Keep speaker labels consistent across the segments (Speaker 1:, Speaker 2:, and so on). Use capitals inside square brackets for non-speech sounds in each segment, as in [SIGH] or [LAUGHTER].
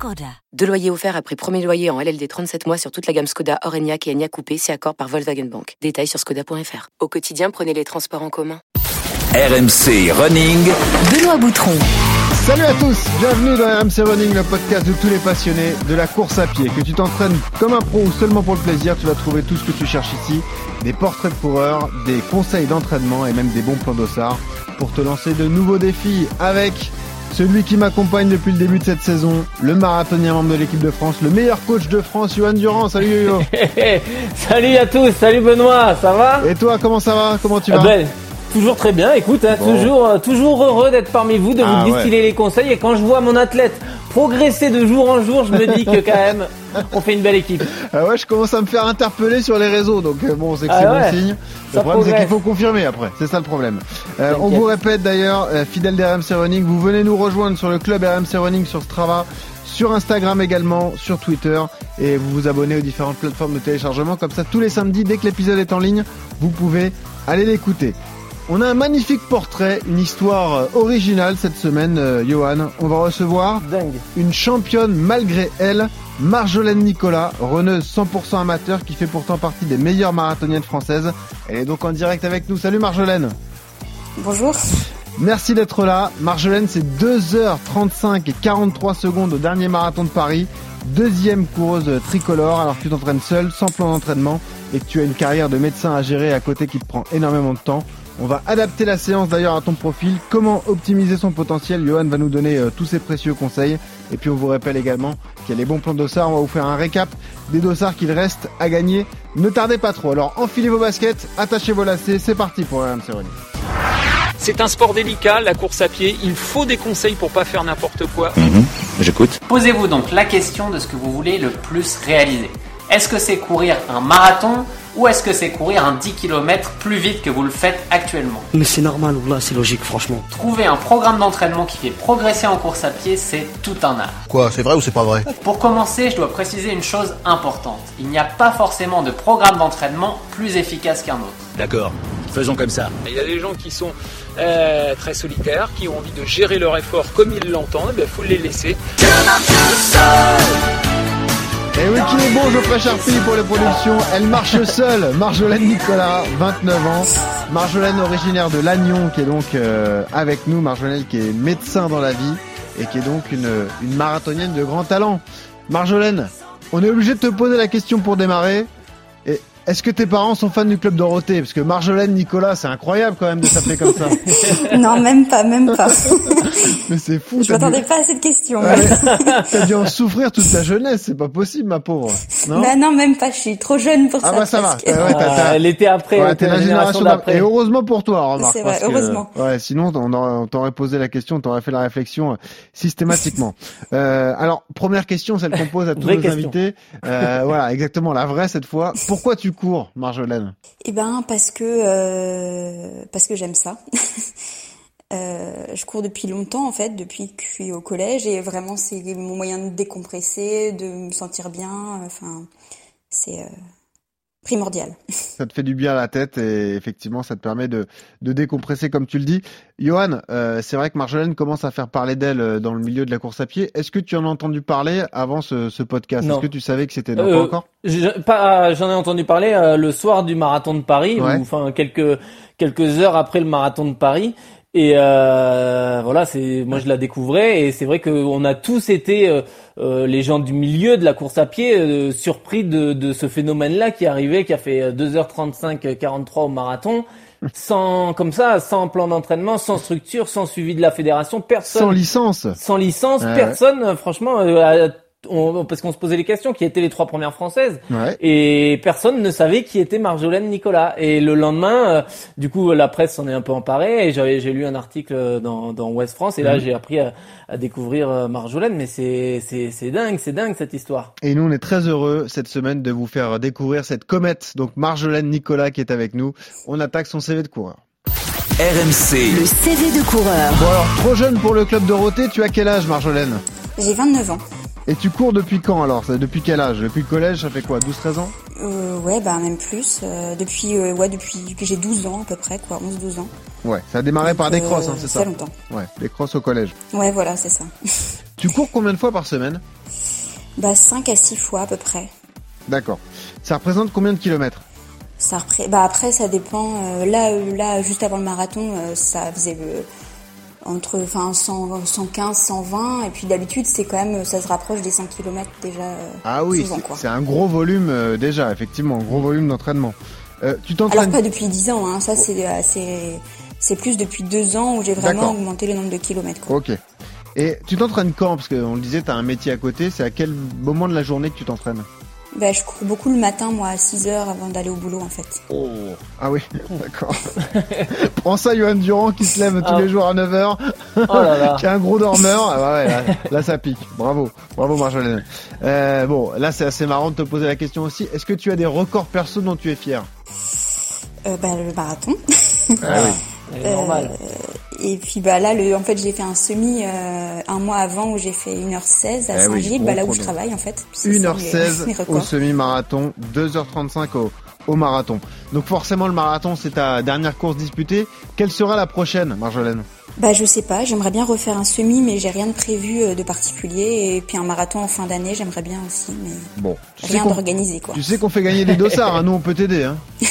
Speaker 1: Skoda. Deux loyers offerts après premier loyer en LLD 37 mois sur toute la gamme Skoda, Orenia et Enya Coupé, c'est accord par Volkswagen Bank. Détails sur skoda.fr. Au quotidien, prenez les transports en commun.
Speaker 2: RMC Running.
Speaker 1: Benoît Boutron.
Speaker 3: Salut à tous, bienvenue dans RMC Running, le podcast de tous les passionnés de la course à pied. Que tu t'entraînes comme un pro ou seulement pour le plaisir, tu vas trouver tout ce que tu cherches ici. Des portraits de coureurs, des conseils d'entraînement et même des bons plans d'ossard pour te lancer de nouveaux défis avec celui qui m'accompagne depuis le début de cette saison, le marathonien membre de l'équipe de France, le meilleur coach de France, Johan Durand. Salut Yo-Yo. [LAUGHS]
Speaker 4: salut à tous, salut Benoît, ça va?
Speaker 3: Et toi, comment ça va? Comment tu vas?
Speaker 4: ah ben, Toujours très bien, écoute, hein, toujours, euh, toujours heureux d'être parmi vous, de ah vous distiller les conseils. Et quand je vois mon athlète progresser de jour en jour, je me dis que quand même, on fait une belle équipe.
Speaker 3: Ah ouais, je commence à me faire interpeller sur les réseaux, donc euh, bon, c'est que c'est bon signe. Le problème, c'est qu'il faut confirmer après. C'est ça le problème. Euh, on vous répète d'ailleurs, fidèle d'RMC Running, vous venez nous rejoindre sur le club RMC Running sur Strava sur Instagram également, sur Twitter, et vous vous abonnez aux différentes plateformes de téléchargement. Comme ça, tous les samedis, dès que l'épisode est en ligne, vous pouvez aller l'écouter. On a un magnifique portrait, une histoire euh, originale cette semaine, euh, Johan. On va recevoir une championne malgré elle, Marjolaine Nicolas, reneuse 100% amateur qui fait pourtant partie des meilleures marathoniennes françaises. Elle est donc en direct avec nous. Salut Marjolaine.
Speaker 5: Bonjour.
Speaker 3: Merci d'être là. Marjolaine, c'est 2h35 et 43 secondes au dernier marathon de Paris. Deuxième coureuse tricolore alors que tu t'entraînes seule, sans plan d'entraînement et que tu as une carrière de médecin à gérer à côté qui te prend énormément de temps. On va adapter la séance d'ailleurs à ton profil. Comment optimiser son potentiel? Johan va nous donner euh, tous ses précieux conseils. Et puis on vous rappelle également qu'il y a les bons plans de dossards. On va vous faire un récap des dossards qu'il reste à gagner. Ne tardez pas trop. Alors enfilez vos baskets, attachez vos lacets. C'est parti pour RMC Running.
Speaker 6: C'est un sport délicat, la course à pied. Il faut des conseils pour pas faire n'importe quoi.
Speaker 2: Mhm. J'écoute.
Speaker 7: Posez-vous donc la question de ce que vous voulez le plus réaliser. Est-ce que c'est courir un marathon ou est-ce que c'est courir un 10 km plus vite que vous le faites actuellement
Speaker 8: Mais c'est normal, là, c'est logique, franchement.
Speaker 7: Trouver un programme d'entraînement qui fait progresser en course à pied, c'est tout un art.
Speaker 9: Quoi, c'est vrai ou c'est pas vrai?
Speaker 7: Pour commencer, je dois préciser une chose importante. Il n'y a pas forcément de programme d'entraînement plus efficace qu'un autre.
Speaker 2: D'accord, faisons comme ça.
Speaker 6: Il y a des gens qui sont euh, très solitaires, qui ont envie de gérer leur effort comme ils l'entendent, il faut les laisser.
Speaker 3: Et oui, qui est bon, Geoffrey Charpie pour les productions. Elle marche seule. Marjolaine Nicolas, 29 ans. Marjolaine originaire de Lannion, qui est donc euh, avec nous. Marjolaine qui est médecin dans la vie et qui est donc une, une marathonienne de grand talent. Marjolaine, on est obligé de te poser la question pour démarrer. Est-ce que tes parents sont fans du club Dorothée? Parce que Marjolaine Nicolas, c'est incroyable quand même de s'appeler comme ça. [LAUGHS]
Speaker 5: non, même pas, même pas. [LAUGHS]
Speaker 3: Mais c'est fou.
Speaker 5: Je m'attendais pas à cette question. [LAUGHS]
Speaker 3: T'as dû en souffrir toute ta jeunesse, c'est pas possible, ma pauvre.
Speaker 5: Non, bah non, même pas. Je suis trop jeune pour
Speaker 3: ah
Speaker 5: ça.
Speaker 3: Ah bah ça va.
Speaker 4: Ah, elle était après.
Speaker 3: Ouais, t'es la génération d'après. Et heureusement pour toi, remarque.
Speaker 5: C'est vrai, heureusement.
Speaker 3: ouais, sinon on t'aurait posé la question, on t'aurait fait la réflexion euh, systématiquement. euh, alors première question, celle qu'on pose à tous nos invités. Euh, voilà, exactement, la vraie cette fois. Pourquoi tu cours, Marjolaine
Speaker 5: Eh ben parce que euh, parce que j'aime ça. [LAUGHS] euh, je cours depuis longtemps en fait, depuis que je suis au collège et vraiment c'est mon moyen de décompresser, de me sentir bien. Enfin, c'est euh, primordial. [LAUGHS]
Speaker 3: Ça te fait du bien à la tête et effectivement ça te permet de, de décompresser comme tu le dis. Johan, euh, c'est vrai que Marjolaine commence à faire parler d'elle euh, dans le milieu de la course à pied. Est-ce que tu en as entendu parler avant ce, ce podcast? Est-ce que tu savais que c'était non pas
Speaker 4: Euh,
Speaker 3: encore?
Speaker 4: pas, J'en ai entendu parler euh, le soir du marathon de Paris,
Speaker 3: Ouais.
Speaker 4: ou enfin quelques quelques heures après le marathon de Paris. Et euh, voilà, c'est moi je la découvrais et c'est vrai qu'on a tous été euh, euh, les gens du milieu de la course à pied euh, surpris de, de ce phénomène-là qui arrivait, qui a fait euh, 2h35 43 au marathon, sans comme ça, sans plan d'entraînement, sans structure, sans suivi de la fédération, personne
Speaker 3: Sans licence.
Speaker 4: Sans licence, personne, euh, franchement, euh, a- on- parce qu'on se posait les questions, qui étaient les trois premières françaises,
Speaker 3: Ouais.
Speaker 4: et personne ne savait qui était Marjolaine Nicolas. Et le lendemain, euh, du coup, la presse s'en est un peu emparée, et j'avais j'ai lu un article dans, dans Ouest France, et là
Speaker 3: Mhm.
Speaker 4: j'ai appris à, à découvrir euh, Marjolaine, mais c'est c'est c'est dingue, c'est dingue cette histoire.
Speaker 3: Et nous, on est très heureux cette semaine de vous faire découvrir cette comète, donc Marjolaine Nicolas qui est avec nous. On attaque son CV de coureur.
Speaker 2: RMC.
Speaker 9: Le CV de coureur.
Speaker 3: Bon alors, trop jeune pour le club Dorothée, tu as quel âge Marjolaine?
Speaker 5: J'ai 29 ans.
Speaker 3: Et tu cours depuis quand alors Depuis quel âge Depuis le collège, ça fait quoi 12-13 ans
Speaker 5: euh, Ouais, bah même plus. Euh, depuis euh, ouais, depuis que j'ai 12 ans à peu près, quoi, 11-12 ans.
Speaker 3: Ouais, ça a démarré par des crosses, hein, c'est ça
Speaker 5: Ça longtemps.
Speaker 3: Ouais, des crosses au collège.
Speaker 5: Ouais, voilà, c'est ça. [LAUGHS]
Speaker 3: tu cours combien de fois par semaine
Speaker 5: Bah 5 à 6 fois à peu près.
Speaker 3: D'accord. Ça représente combien de kilomètres
Speaker 5: ça repré... Bah après, ça dépend. là, là, juste avant le marathon, ça faisait entre enfin 100, 115, 120 et puis d'habitude c'est quand même ça se rapproche des 100 km déjà.
Speaker 3: Ah oui, c'est un gros volume euh, déjà effectivement, un gros volume d'entraînement. Euh, tu t'entraînes
Speaker 5: Alors pas depuis 10 ans, hein, ça c'est c'est c'est plus depuis deux ans où j'ai vraiment augmenté le nombre de kilomètres. Quoi.
Speaker 3: Ok. Et tu t'entraînes quand? Parce qu'on le disait, tu as un métier à côté. C'est à quel moment de la journée que tu t'entraînes?
Speaker 5: Ben, je cours beaucoup le matin, moi, à 6 heures avant d'aller au boulot, en fait.
Speaker 3: Oh. Ah oui, d'accord. [LAUGHS] Prends ça, Johan Durand, qui se lève tous ah. les jours à 9 heures. Oh là là. [LAUGHS] qui est un gros dormeur. Ah ouais, là, ça pique. Bravo. Bravo, Marjolaine. Euh, bon, là, c'est assez marrant de te poser la question aussi. Est-ce que tu as des records perso dont tu es fier?
Speaker 5: Euh, ben, le marathon.
Speaker 4: Ah oui. Euh,
Speaker 5: et puis bah là, le, en fait, j'ai fait un semi euh, un mois avant où j'ai fait 1h16 à eh Saint-Gilles, bah, là où je travaille en fait.
Speaker 3: 1h16 [LAUGHS] au semi-marathon, 2h35 au, au marathon. Donc forcément, le marathon, c'est ta dernière course disputée. Quelle sera la prochaine, Marjolaine?
Speaker 5: Bah je sais pas, j'aimerais bien refaire un semi mais j'ai rien de prévu euh, de particulier et puis un marathon en fin d'année, j'aimerais bien aussi mais
Speaker 3: bon,
Speaker 5: rien d'organisé quoi.
Speaker 3: Tu sais qu'on fait gagner des dossards, hein, [LAUGHS] nous on peut t'aider hein. [LAUGHS]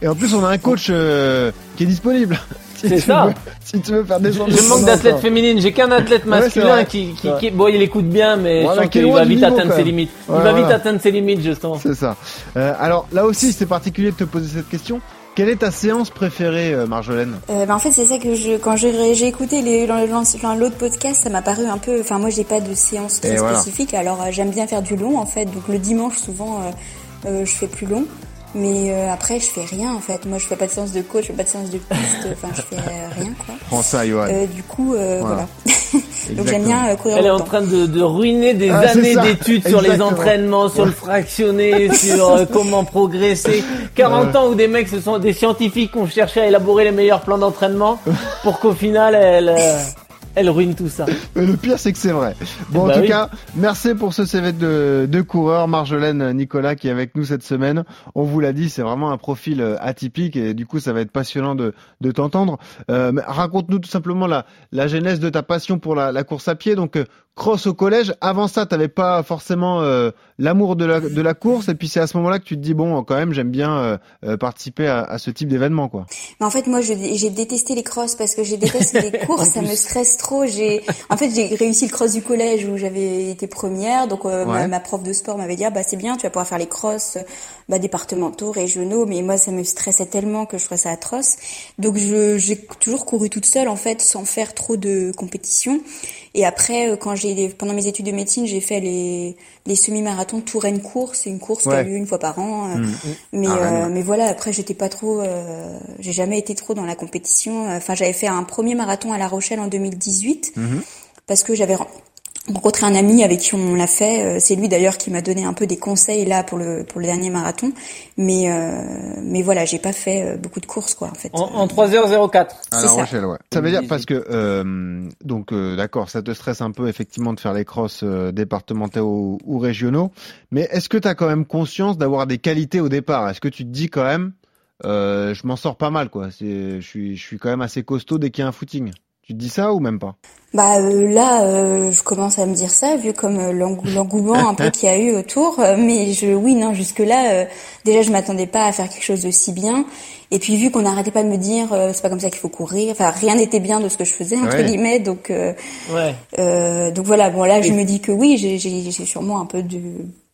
Speaker 3: Et en plus on a un coach euh, qui est disponible
Speaker 4: c'est ça.
Speaker 3: si tu veux faire des
Speaker 4: Je, manque d'athlètes féminines. J'ai qu'un athlète masculin qui, qui, qui, bon, il écoute bien, mais je qu'il va vite atteindre ses limites. il va vite atteindre ses limites, justement.
Speaker 3: C'est ça. Euh, alors là aussi, c'est particulier de te poser cette question. Quelle est ta séance préférée, euh, Marjolaine
Speaker 5: euh, bah, En fait, c'est ça que je, quand j'ai écouté l'autre podcast, ça m'a paru un peu. Enfin, moi, j'ai pas de séance très spécifique. Alors, euh, j'aime bien faire du long, en fait. Donc, le dimanche, souvent, euh, je fais plus long. Mais euh, après, je fais rien en fait. Moi, je fais pas de séance de coach, je fais pas de séance de piste. [LAUGHS] Enfin, je fais euh, rien quoi.
Speaker 3: Prends ça, Johan.
Speaker 5: Euh, du coup, euh, voilà. [LAUGHS] Donc j'aime bien courir.
Speaker 4: Elle est en train de, de ruiner des ah, années d'études sur les entraînements, sur le fractionné, [LAUGHS] sur comment progresser. 40 ans où des mecs, ce sont des scientifiques qui ont cherché à élaborer les meilleurs plans d'entraînement pour qu'au final, elle elle ruine tout ça. [LAUGHS]
Speaker 3: le pire, c'est que c'est vrai. Bon, en bah tout cas, merci pour ce CV de, de coureur, Marjolaine Nicolas, qui est avec nous cette semaine. On vous l'a dit, c'est vraiment un profil euh, atypique et du coup, ça va être passionnant de, de t'entendre. Euh, Raconte-nous tout simplement la, la genèse de ta passion pour la, la course à pied. Donc, euh, cross au collège. Avant ça, t'avais pas forcément euh, l'amour de la, de la course, et puis c'est à ce moment-là que tu te dis bon, quand même, j'aime bien euh, euh, participer à, à, ce type d'événement, quoi.
Speaker 5: Mais en fait, moi, j'ai détesté les crosses parce que j'ai détesté les [LAUGHS] courses, ça me stresse trop. J'ai, en fait, j'ai réussi le cross du collège où j'avais été première, donc ma, prof de sport m'avait dit ah, bah c'est bien, tu vas pouvoir faire les crosses bah, départementaux, régionaux, mais moi, ça me stressait tellement que je trouvais ça atroce. Donc, j'ai toujours couru toute seule en fait, sans faire trop de compétition. Et après, quand j'ai pendant mes études de médecine, j'ai fait les, les semi-marathons Touraine course, c'est une course qui a lieu une fois par an. Euh, mm. Mais ah, euh, mais voilà, après j'étais pas trop, euh, j'ai jamais été trop dans la compétition. Enfin, j'avais fait un premier marathon à La Rochelle en 2018 mm-hmm. parce que j'avais rencontré un ami avec qui on l'a fait. Euh, c'est lui d'ailleurs qui m'a donné un peu des conseils là pour le pour le dernier marathon. Mais euh, mais voilà, j'ai pas fait euh, beaucoup de courses quoi en fait.
Speaker 4: En, en 3h04.
Speaker 3: À La Rochelle, ouais. Ça veut dire parce que euh, donc d'accord, ça te stresse un peu effectivement de faire les crosses départementaux ou, régionaux. Mais est-ce que tu as quand même conscience d'avoir des qualités au départ? Est-ce que tu te dis quand même je m'en sors pas mal quoi. C'est je suis je suis quand même assez costaud dès qu'il y a un footing. Tu te dis ça ou même pas?
Speaker 5: Bah euh, là, euh, je commence à me dire ça vu comme euh, l'engouement un peu [LAUGHS] qu'il y a eu autour. mais je, oui, non, jusque là, déjà je m'attendais pas à faire quelque chose de si bien. Et puis vu qu'on n'arrêtait pas de me dire, c'est pas comme ça qu'il faut courir. Enfin, rien n'était bien de ce que je faisais entre guillemets. Donc, ouais. donc voilà. Bon là, je me dis que oui, j'ai sûrement un peu de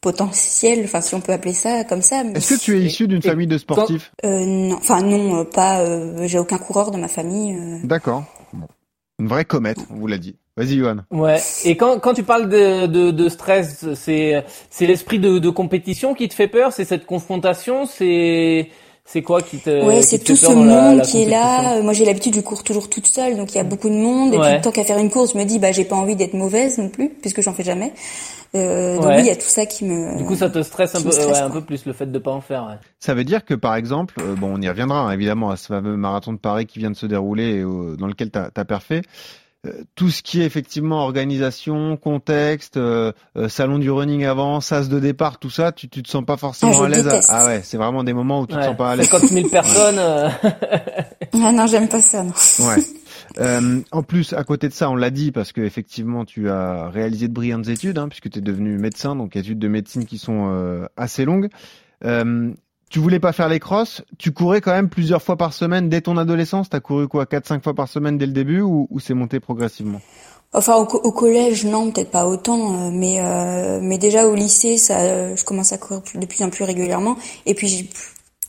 Speaker 5: potentiel, enfin si on peut appeler ça comme ça.
Speaker 3: Est-ce que tu es issu d'une famille de sportifs?
Speaker 5: Non, enfin non, pas. j'ai aucun coureur dans ma famille.
Speaker 3: D'accord. Une vraie comète, on vous l'a dit. Vas-y, Johan.
Speaker 4: Ouais. Et quand, quand tu parles de, de, de stress, c'est, c'est l'esprit de, de compétition qui te fait peur, c'est cette confrontation, c'est, C'est quoi qui te
Speaker 5: Ouais, c'est tout ce monde qui est là. Moi, j'ai l'habitude, je cours toujours toute seule, donc il y a beaucoup de monde. Et puis, tant qu'à faire une course, je me dis, bah, j'ai pas envie d'être mauvaise non plus, puisque j'en fais jamais. Euh, donc oui, il y a tout ça qui me.
Speaker 4: Du coup, ça te stresse un peu, ouais, un peu plus le fait de pas en faire. Ouais.
Speaker 3: Ça veut dire que, par exemple, euh, bon, on y reviendra hein, évidemment à ce fameux marathon de Paris qui vient de se dérouler et dans lequel t'as as parfait. Euh, tout ce qui est effectivement organisation, contexte, euh, euh, salon du running avant, sas de départ, tout ça, tu, tu te sens pas forcément
Speaker 5: ah,
Speaker 3: à l'aise.
Speaker 5: Ah
Speaker 3: ouais, c'est vraiment des moments où tu te sens pas à l'aise.
Speaker 4: 50 000 personnes. [LAUGHS]
Speaker 5: ah non, j'aime pas ça. Non.
Speaker 3: Ouais. Euh, en plus, à côté de ça, on l'a dit parce que effectivement, tu as réalisé de brillantes études, hein, puisque tu es devenu médecin, donc études de médecine qui sont assez longues. Euh, tu voulais pas faire les crosses, tu courais quand même plusieurs fois par semaine dès ton adolescence? T'as couru quoi, 4-5 fois par semaine dès le début ou, c'est monté progressivement?
Speaker 5: Enfin, au, collège, non, peut-être pas autant, euh, mais euh, mais déjà au lycée, ça, je commence à courir de plus en plus régulièrement. Et puis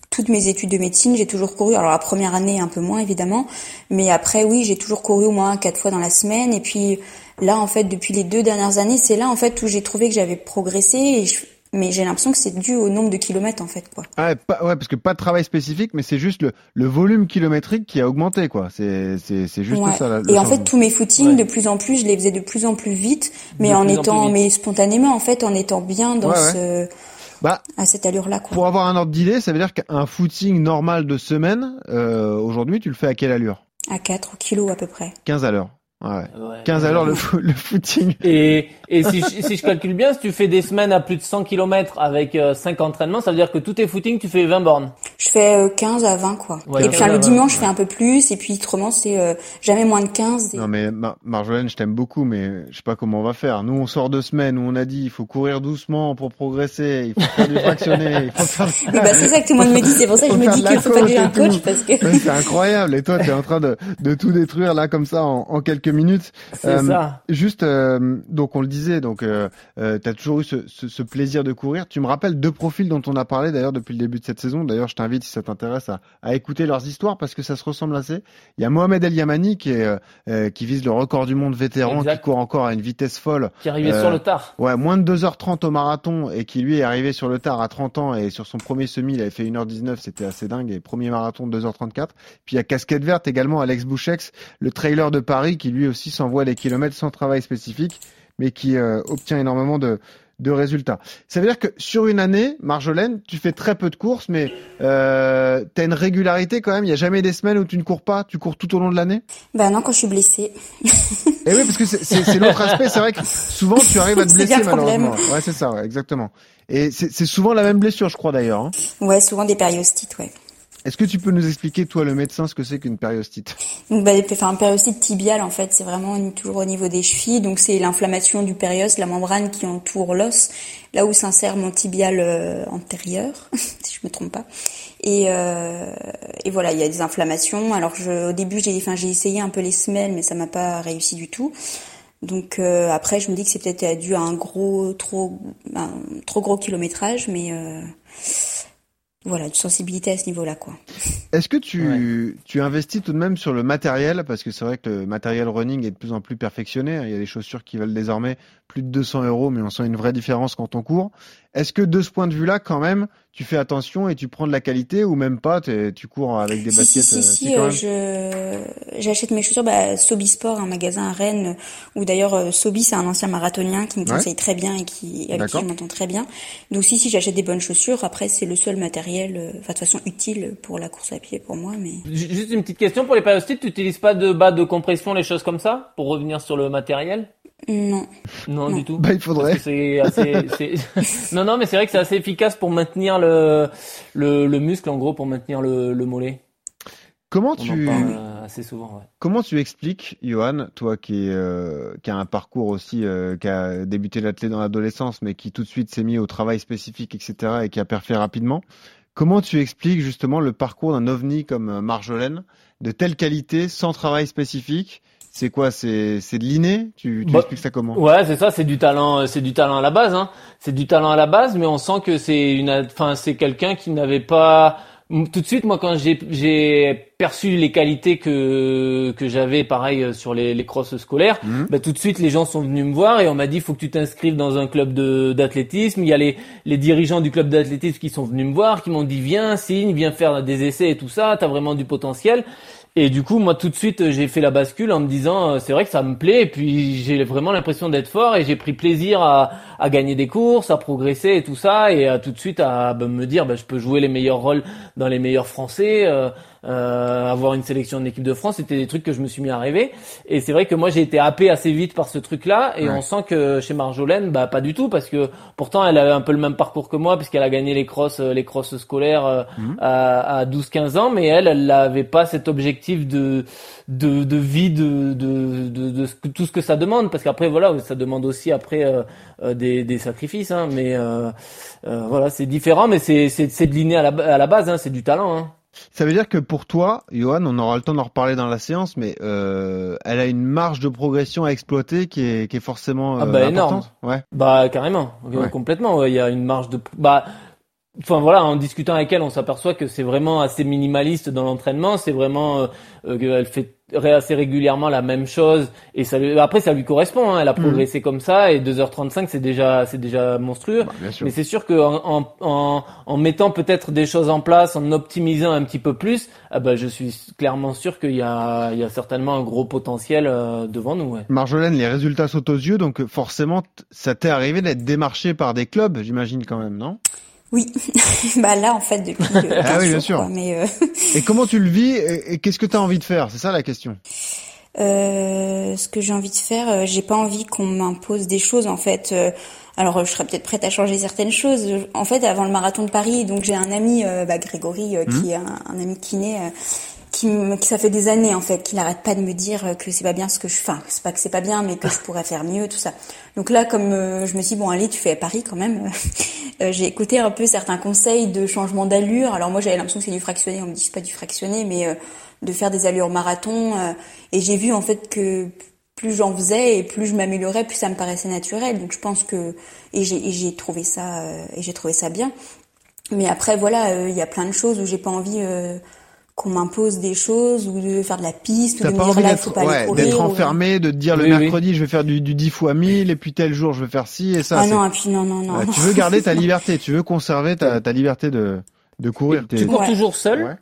Speaker 5: toutes mes études de médecine, j'ai toujours couru. Alors la première année un peu moins évidemment, mais après oui, j'ai toujours couru au moins quatre fois dans la semaine. Et puis là, en fait, depuis les deux dernières années, c'est là en fait où j'ai trouvé que j'avais progressé et mais j'ai l'impression que c'est dû au nombre de kilomètres en fait quoi.
Speaker 3: Ah, pas, ouais, parce que pas de travail spécifique, mais c'est juste le, le volume kilométrique qui a augmenté quoi. C'est c'est c'est juste ça.
Speaker 5: et en fait tous mes footings de plus en plus, je les faisais de plus en plus vite, mais en étant mais spontanément en fait en étant bien dans ce bah, à cette allure-là. Quoi.
Speaker 3: Pour avoir un ordre d'idée, ça veut dire qu'un footing normal de semaine, euh, aujourd'hui, tu le fais à quelle allure?
Speaker 5: À 4 kilos à peu près.
Speaker 3: 15 à l'heure. Ouais. 15 à l'heure le, le footing. [LAUGHS]
Speaker 4: Et, et si, je, si je calcule bien, si tu fais des semaines à plus de 100 km avec euh, 5 entraînements, ça veut dire que tous tes footings, tu fais 20 bornes.
Speaker 5: Je fais 15 euh, à 20 quoi. et puis le dimanche, je fais un peu plus et puis autrement c'est euh, jamais moins de 15.
Speaker 3: Non mais Marjolaine, je t'aime beaucoup mais je sais pas comment on va faire. Nous on sort de semaine où on a dit il faut courir doucement pour progresser, il faut faire du fractionné, il faut faire [LAUGHS]
Speaker 5: bah, c'est ça que tout le monde me dit, c'est pour ça que je me dis qu'il faut pas que un coach parce que
Speaker 3: c'est incroyable et toi tu es en train de, de tout détruire là comme ça en, en quelques minutes.
Speaker 4: C'est euh, ça.
Speaker 3: Juste euh, donc on le disait donc euh, tu as toujours eu ce, ce, ce, plaisir de courir. Tu me rappelles deux profils dont on a parlé d'ailleurs depuis le début de cette saison. D'ailleurs, je t'invite si ça t'intéresse à, à, écouter leurs histoires parce que ça se ressemble assez. Il y a Mohamed El Yamani qui est qui vise le record du monde vétéran qui court encore à une vitesse folle.
Speaker 4: Qui est arrivé sur le tard.
Speaker 3: Ouais, moins de 2h30 au marathon et qui lui est arrivé sur le tard à 30 ans et sur son premier semi, il avait fait 1h19, c'était assez dingue et premier marathon 2h34. Puis il y a casquette verte également Alex Bouchex, le trailer de Paris qui lui aussi s'envoie les kilomètres sans travail spécifique, mais qui euh, obtient énormément de, de résultats. Ça veut dire que sur une année, Marjolaine, tu fais très peu de courses, mais euh, tu as une régularité quand même. Il n'y a jamais des semaines où tu ne cours pas. Tu cours tout au long de l'année?
Speaker 5: Ben non, quand je suis blessée.
Speaker 3: Et eh oui, parce que c'est l'autre aspect. C'est vrai que souvent tu arrives à te [LAUGHS] blesser malheureusement. Ouais, c'est ça, ouais, exactement. Et c'est souvent la même blessure, je crois d'ailleurs. Hein.
Speaker 5: Ouais, souvent des périostites, ouais.
Speaker 3: Est-ce que tu peux nous expliquer, toi, le médecin, ce que c'est qu'une périostite?
Speaker 5: Donc, bah, enfin, un périostite tibial, en fait, c'est vraiment toujours au niveau des chevilles. Donc, c'est l'inflammation du périos, la membrane qui entoure l'os, là où s'insère mon tibial euh, antérieur, [LAUGHS] si je me trompe pas. Et, euh, et voilà, il y a des inflammations. Alors, au début, j'ai, enfin, essayé un peu les semelles, mais ça m'a pas réussi du tout. Donc euh, après, je me dis que c'est peut-être dû à un gros, trop, trop gros kilométrage, mais voilà, une sensibilité à ce niveau-là, quoi.
Speaker 3: Est-ce que tu, tu investis tout de même sur le matériel? Parce que c'est vrai que le matériel running est de plus en plus perfectionné. Il y a des chaussures qui valent désormais plus de 200 euros, mais on sent une vraie différence quand on court. Est-ce que de ce point de vue-là, quand même, tu fais attention et tu prends de la qualité ou même pas Tu cours avec des baskets
Speaker 5: Si, si, euh, si, euh, j'achète mes chaussures bah, Sobi Sport, un magasin à Rennes, où d'ailleurs euh, Sobi, c'est un ancien marathonien qui me conseille très bien et qui avec qui je m'entends très bien. Donc si, si, j'achète des bonnes chaussures. Après, c'est le seul matériel, enfin de toute façon utile pour la course à pied pour moi. Mais
Speaker 4: juste une petite question pour les périostites, tu n'utilises pas de bas de compression, les choses comme ça, pour revenir sur le matériel?
Speaker 5: Non.
Speaker 4: Non, du tout.
Speaker 3: Bah, il faudrait.
Speaker 4: C'est assez, [LAUGHS] non, non, mais c'est vrai que c'est assez efficace pour maintenir le, le, le, muscle, en gros, pour maintenir le, le mollet.
Speaker 3: Comment tu
Speaker 4: euh, assez souvent, ouais.
Speaker 3: Comment tu expliques, Johan, toi qui, euh, qui a un parcours aussi, euh, qui a débuté l'athlète dans l'adolescence, mais qui tout de suite s'est mis au travail spécifique, etc., et qui a perfé rapidement. Comment tu expliques justement le parcours d'un ovni comme Marjolaine, de telle qualité, sans travail spécifique, c'est quoi C'est c'est de l'inné? Tu, tu bah, expliques ça comment?
Speaker 4: Ouais, c'est ça. C'est du talent. Euh, c'est du talent à la base. Hein. C'est du talent à la base, mais on sent que c'est une. Enfin, c'est quelqu'un qui n'avait pas tout de suite, moi, quand j'ai perçu les qualités que que j'avais, pareil euh, sur les, les crosses scolaires, mhm. bah, tout de suite les gens sont venus me voir et on m'a dit faut que tu t'inscrives dans un club de d'athlétisme. Il y a les les dirigeants du club d'athlétisme qui sont venus me voir, qui m'ont dit viens, signe, viens faire des essais et tout ça. T'as vraiment du potentiel. Et du coup, moi, tout de suite, j'ai fait la bascule en me disant, euh, c'est vrai que ça me plaît. Et puis, j'ai vraiment l'impression d'être fort et j'ai pris plaisir à, à, gagner des courses, à progresser et tout ça, et à tout de suite à bah, me dire, bah, je peux jouer les meilleurs rôles dans les meilleurs Français. Euh, euh, avoir une sélection de l'équipe de France, c'était des trucs que je me suis mis à rêver. Et c'est vrai que moi j'ai été happé assez vite par ce truc-là, et on sent que chez Marjolaine, bah pas du tout, parce que pourtant elle avait un peu le même parcours que moi, puisqu'elle a gagné les crosses, euh, les crosses scolaires euh, mhm. à, à 12-15 ans, mais elle, elle n'avait pas cet objectif de de, de vie, de, de, de, de, tout ce que ça demande, parce qu'après voilà, ça demande aussi après euh, des, des sacrifices, hein, mais voilà, c'est différent, mais c'est c'est de l'inné à la, à la base, hein, c'est du talent. Hein.
Speaker 3: Ça veut dire que pour toi, Johan, on aura le temps d'en reparler dans la séance, mais euh, elle a une marge de progression à exploiter qui est, qui est forcément
Speaker 4: ah
Speaker 3: bah,
Speaker 4: euh, énorme. Ouais. Bah carrément, complètement. Il y a une marge de. Bah, enfin voilà, en discutant avec elle, on s'aperçoit que c'est vraiment assez minimaliste dans l'entraînement. C'est vraiment euh, euh qu'elle fait assez régulièrement la même chose et ça lui, après ça lui correspond hein, elle a mhm. progressé comme ça et 2h35 c'est déjà c'est déjà monstrueux bah, mais c'est sûr que en, en, en mettant peut-être des choses en place en optimisant un petit peu plus ah bah, je suis clairement sûr qu'il y a il y a certainement un gros potentiel euh, devant nous ouais.
Speaker 3: Marjolaine les résultats sautent aux yeux donc forcément ça t'est arrivé d'être démarché par des clubs j'imagine quand même non?
Speaker 5: Oui, [LAUGHS] bah là en fait depuis. Euh,
Speaker 3: ah oui, bien sûr. mais euh, [LAUGHS] Et comment tu le vis et, qu'est-ce que tu as envie de faire? C'est ça la question.
Speaker 5: Euh, ce que j'ai envie de faire, j'ai pas envie qu'on m'impose des choses en fait. alors je serais peut-être prête à changer certaines choses. En fait, avant le marathon de Paris, donc j'ai un ami, bah, Grégory, qui mmh. est un, un ami kiné qui, qui, ça fait des années en fait qu'il arrête pas de me dire que c'est pas bien ce que je fais enfin c'est pas que c'est pas bien mais que je pourrais faire mieux tout ça. Donc là comme euh, je me suis dit, bon allez tu fais Paris quand même. [LAUGHS] Euh, j'ai écouté un peu certains conseils de changement d'allure. Alors moi j'avais l'impression que c'est du fractionné. On me dit c'est pas du fractionné mais euh, de faire des allures marathon et j'ai vu en fait que plus j'en faisais et plus je m'améliorais plus ça me paraissait naturel. Donc je pense que et j'ai trouvé ça et j'ai trouvé ça bien. Mais après voilà il y a plein de choses où j'ai pas envie qu'on m'impose des choses ou de faire de la piste ou de me dire là il faut pas ouais,
Speaker 3: d'être enfermé de te dire le mercredi je vais faire du, du 10 fois 1000 et puis tel jour je vais faire ci et ça
Speaker 5: ah non et puis non non non
Speaker 3: tu [LAUGHS] veux garder ta liberté tu veux conserver ta, ta liberté de de courir
Speaker 4: tu cours toujours seul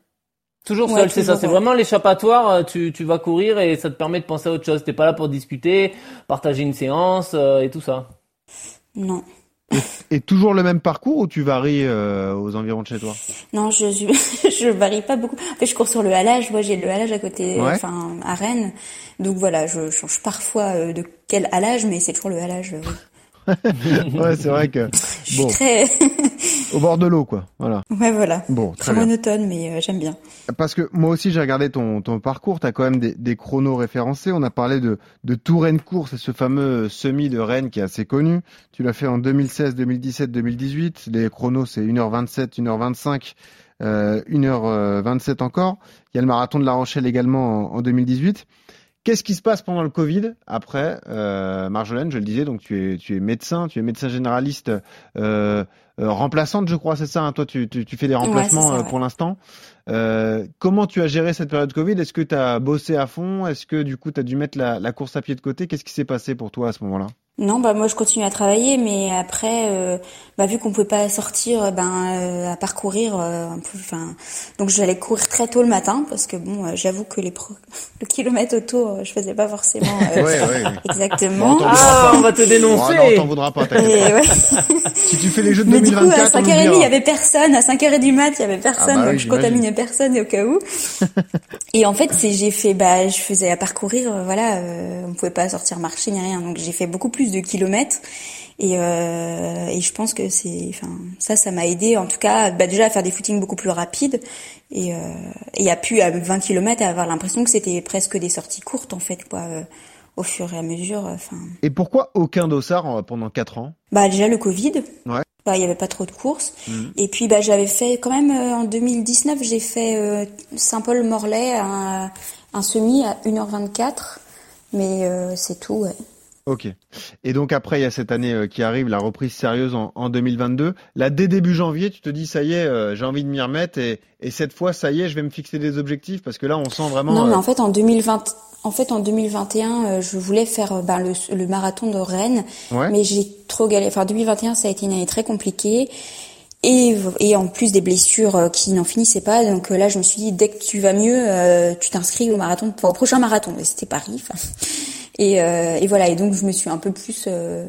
Speaker 4: Toujours seul, c'est ça. C'est vraiment l'échappatoire. Euh, tu, tu vas courir et ça te permet de penser à autre chose. T'es pas là pour discuter, partager une séance euh, et tout ça.
Speaker 5: Non.
Speaker 3: Et, toujours le même parcours ou tu varies euh, aux environs de chez toi?
Speaker 5: Non, je, je [LAUGHS] varie pas beaucoup. En fait, je cours sur le halage. Moi, j'ai le halage à côté, enfin à Rennes. Donc voilà, je change parfois euh, de quel halage, mais c'est toujours le halage. [LAUGHS]
Speaker 3: ouais, c'est vrai que
Speaker 5: bon, très [LAUGHS]
Speaker 3: au bord de l'eau, quoi. Voilà.
Speaker 5: Ouais, voilà. Bon, très, monotone, mais euh, j'aime bien.
Speaker 3: Parce que moi aussi, j'ai regardé ton ton parcours. T'as quand même des, des chronos référencés. On a parlé de de Touraine course, ce fameux semi de Rennes qui est assez connu. Tu l'as fait en 2016, 2017, 2018. Les chronos, c'est 1h27, 1h25. Euh, 1h27 encore. Il y a le marathon de La Rochelle également en, en 2018. Qu'est-ce qui se passe pendant le Covid après euh, Marjolaine, je le disais, donc tu es tu es médecin, tu es médecin généraliste euh, euh remplaçante, je crois, c'est ça. Hein Toi, tu, tu, tu, fais des remplacements euh, pour l'instant. Euh, comment tu as géré cette période Covid? Est-ce que tu as bossé à fond? Est-ce que du coup tu as dû mettre la, la course à pied de côté? Qu'est-ce qui s'est passé pour toi à ce moment-là?
Speaker 5: Non, bah moi je continue à travailler, mais après, euh, bah, vu qu'on pouvait pas sortir, ben euh, à parcourir euh, un peu, enfin, donc j'allais courir très tôt le matin parce que bon, j'avoue que les pro... [LAUGHS] le kilomètre autour, je faisais pas forcément [LAUGHS] exactement.
Speaker 4: ah, on va te dénoncer.
Speaker 3: Oh, non, t'en voudras pas. Ouais. [LAUGHS] si tu fais les jeux de mais 2024, du coup,
Speaker 5: à 5h30, il y avait personne. À 5h du mat, il y avait personne, ah bah donc je contaminais personne au cas où. et en fait, c'est j'ai fait, bah, je faisais à parcourir, voilà, on pouvait pas sortir marcher ni rien, donc j'ai fait beaucoup plus de kilomètres. Et, euh, et je pense que c'est, enfin, ça, ça m'a aidé en tout cas, bah, déjà à faire des footings beaucoup plus rapides et, euh, et à pu à 20 km à avoir l'impression que c'était presque des sorties courtes en fait, quoi, euh, au fur et à mesure. Enfin.
Speaker 3: Et pourquoi aucun dossard pendant 4 ans?
Speaker 5: Bah déjà le Covid. Ouais. Bah, il y avait pas trop de courses. Mmh. Et puis bah j'avais fait quand même en 2019 j'ai fait Saint-Paul-Morlaix un, un, semi à 1h24 mais c'est tout ouais.
Speaker 3: Ok. Et donc après, il y a cette année euh, qui arrive, la reprise sérieuse en, en 2022. Là, dès début janvier, tu te dis, ça y est, euh, j'ai envie de m'y remettre et, et, cette fois, ça y est, je vais me fixer des objectifs parce que là, on sent vraiment.
Speaker 5: Non, mais en fait, en 2020, en fait, en 2021, je voulais faire ben, le, le, marathon de Rennes,
Speaker 3: ouais.
Speaker 5: mais j'ai trop galéré. Enfin, 2021, ça a été une année très compliquée. Et, et en plus des blessures qui n'en finissaient pas, donc là je me suis dit dès que tu vas mieux, euh, tu t'inscris au marathon, enfin, au prochain marathon. Et c'était Paris. Et, euh, et, voilà, et donc je me suis un peu plus euh,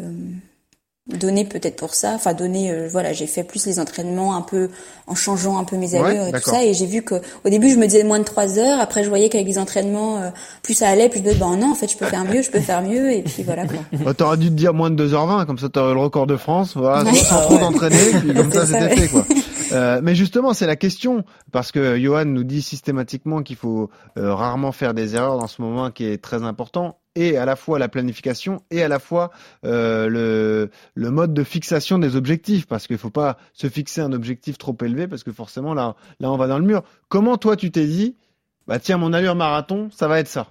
Speaker 5: donné peut-être pour ça. Enfin, donné, euh, voilà, j'ai fait plus les entraînements un peu en changeant un peu mes allures
Speaker 3: ouais,
Speaker 5: et tout ça. Et j'ai vu que au début, je me disais moins de trois heures. Après, je voyais qu'avec les entraînements, euh, plus ça allait, plus je me disais, bon non, en fait, je peux faire mieux, je peux faire mieux. Et puis voilà quoi.
Speaker 3: Bah, t'aurais dû te dire moins de 2h20, comme ça t'aurais le record de France. Voilà, sans trop d'entraîner, puis comme [LAUGHS] ça, c'était fait quoi. Euh, mais justement, c'est la question, parce que Johan nous dit systématiquement qu'il faut euh, rarement faire des erreurs dans ce moment qui est très important et à la fois la planification et à la fois euh, le, le mode de fixation des objectifs parce qu'il faut pas se fixer un objectif trop élevé parce que forcément là là on va dans le mur. Comment toi tu t'es dit bah tiens mon allure marathon ça va être ça.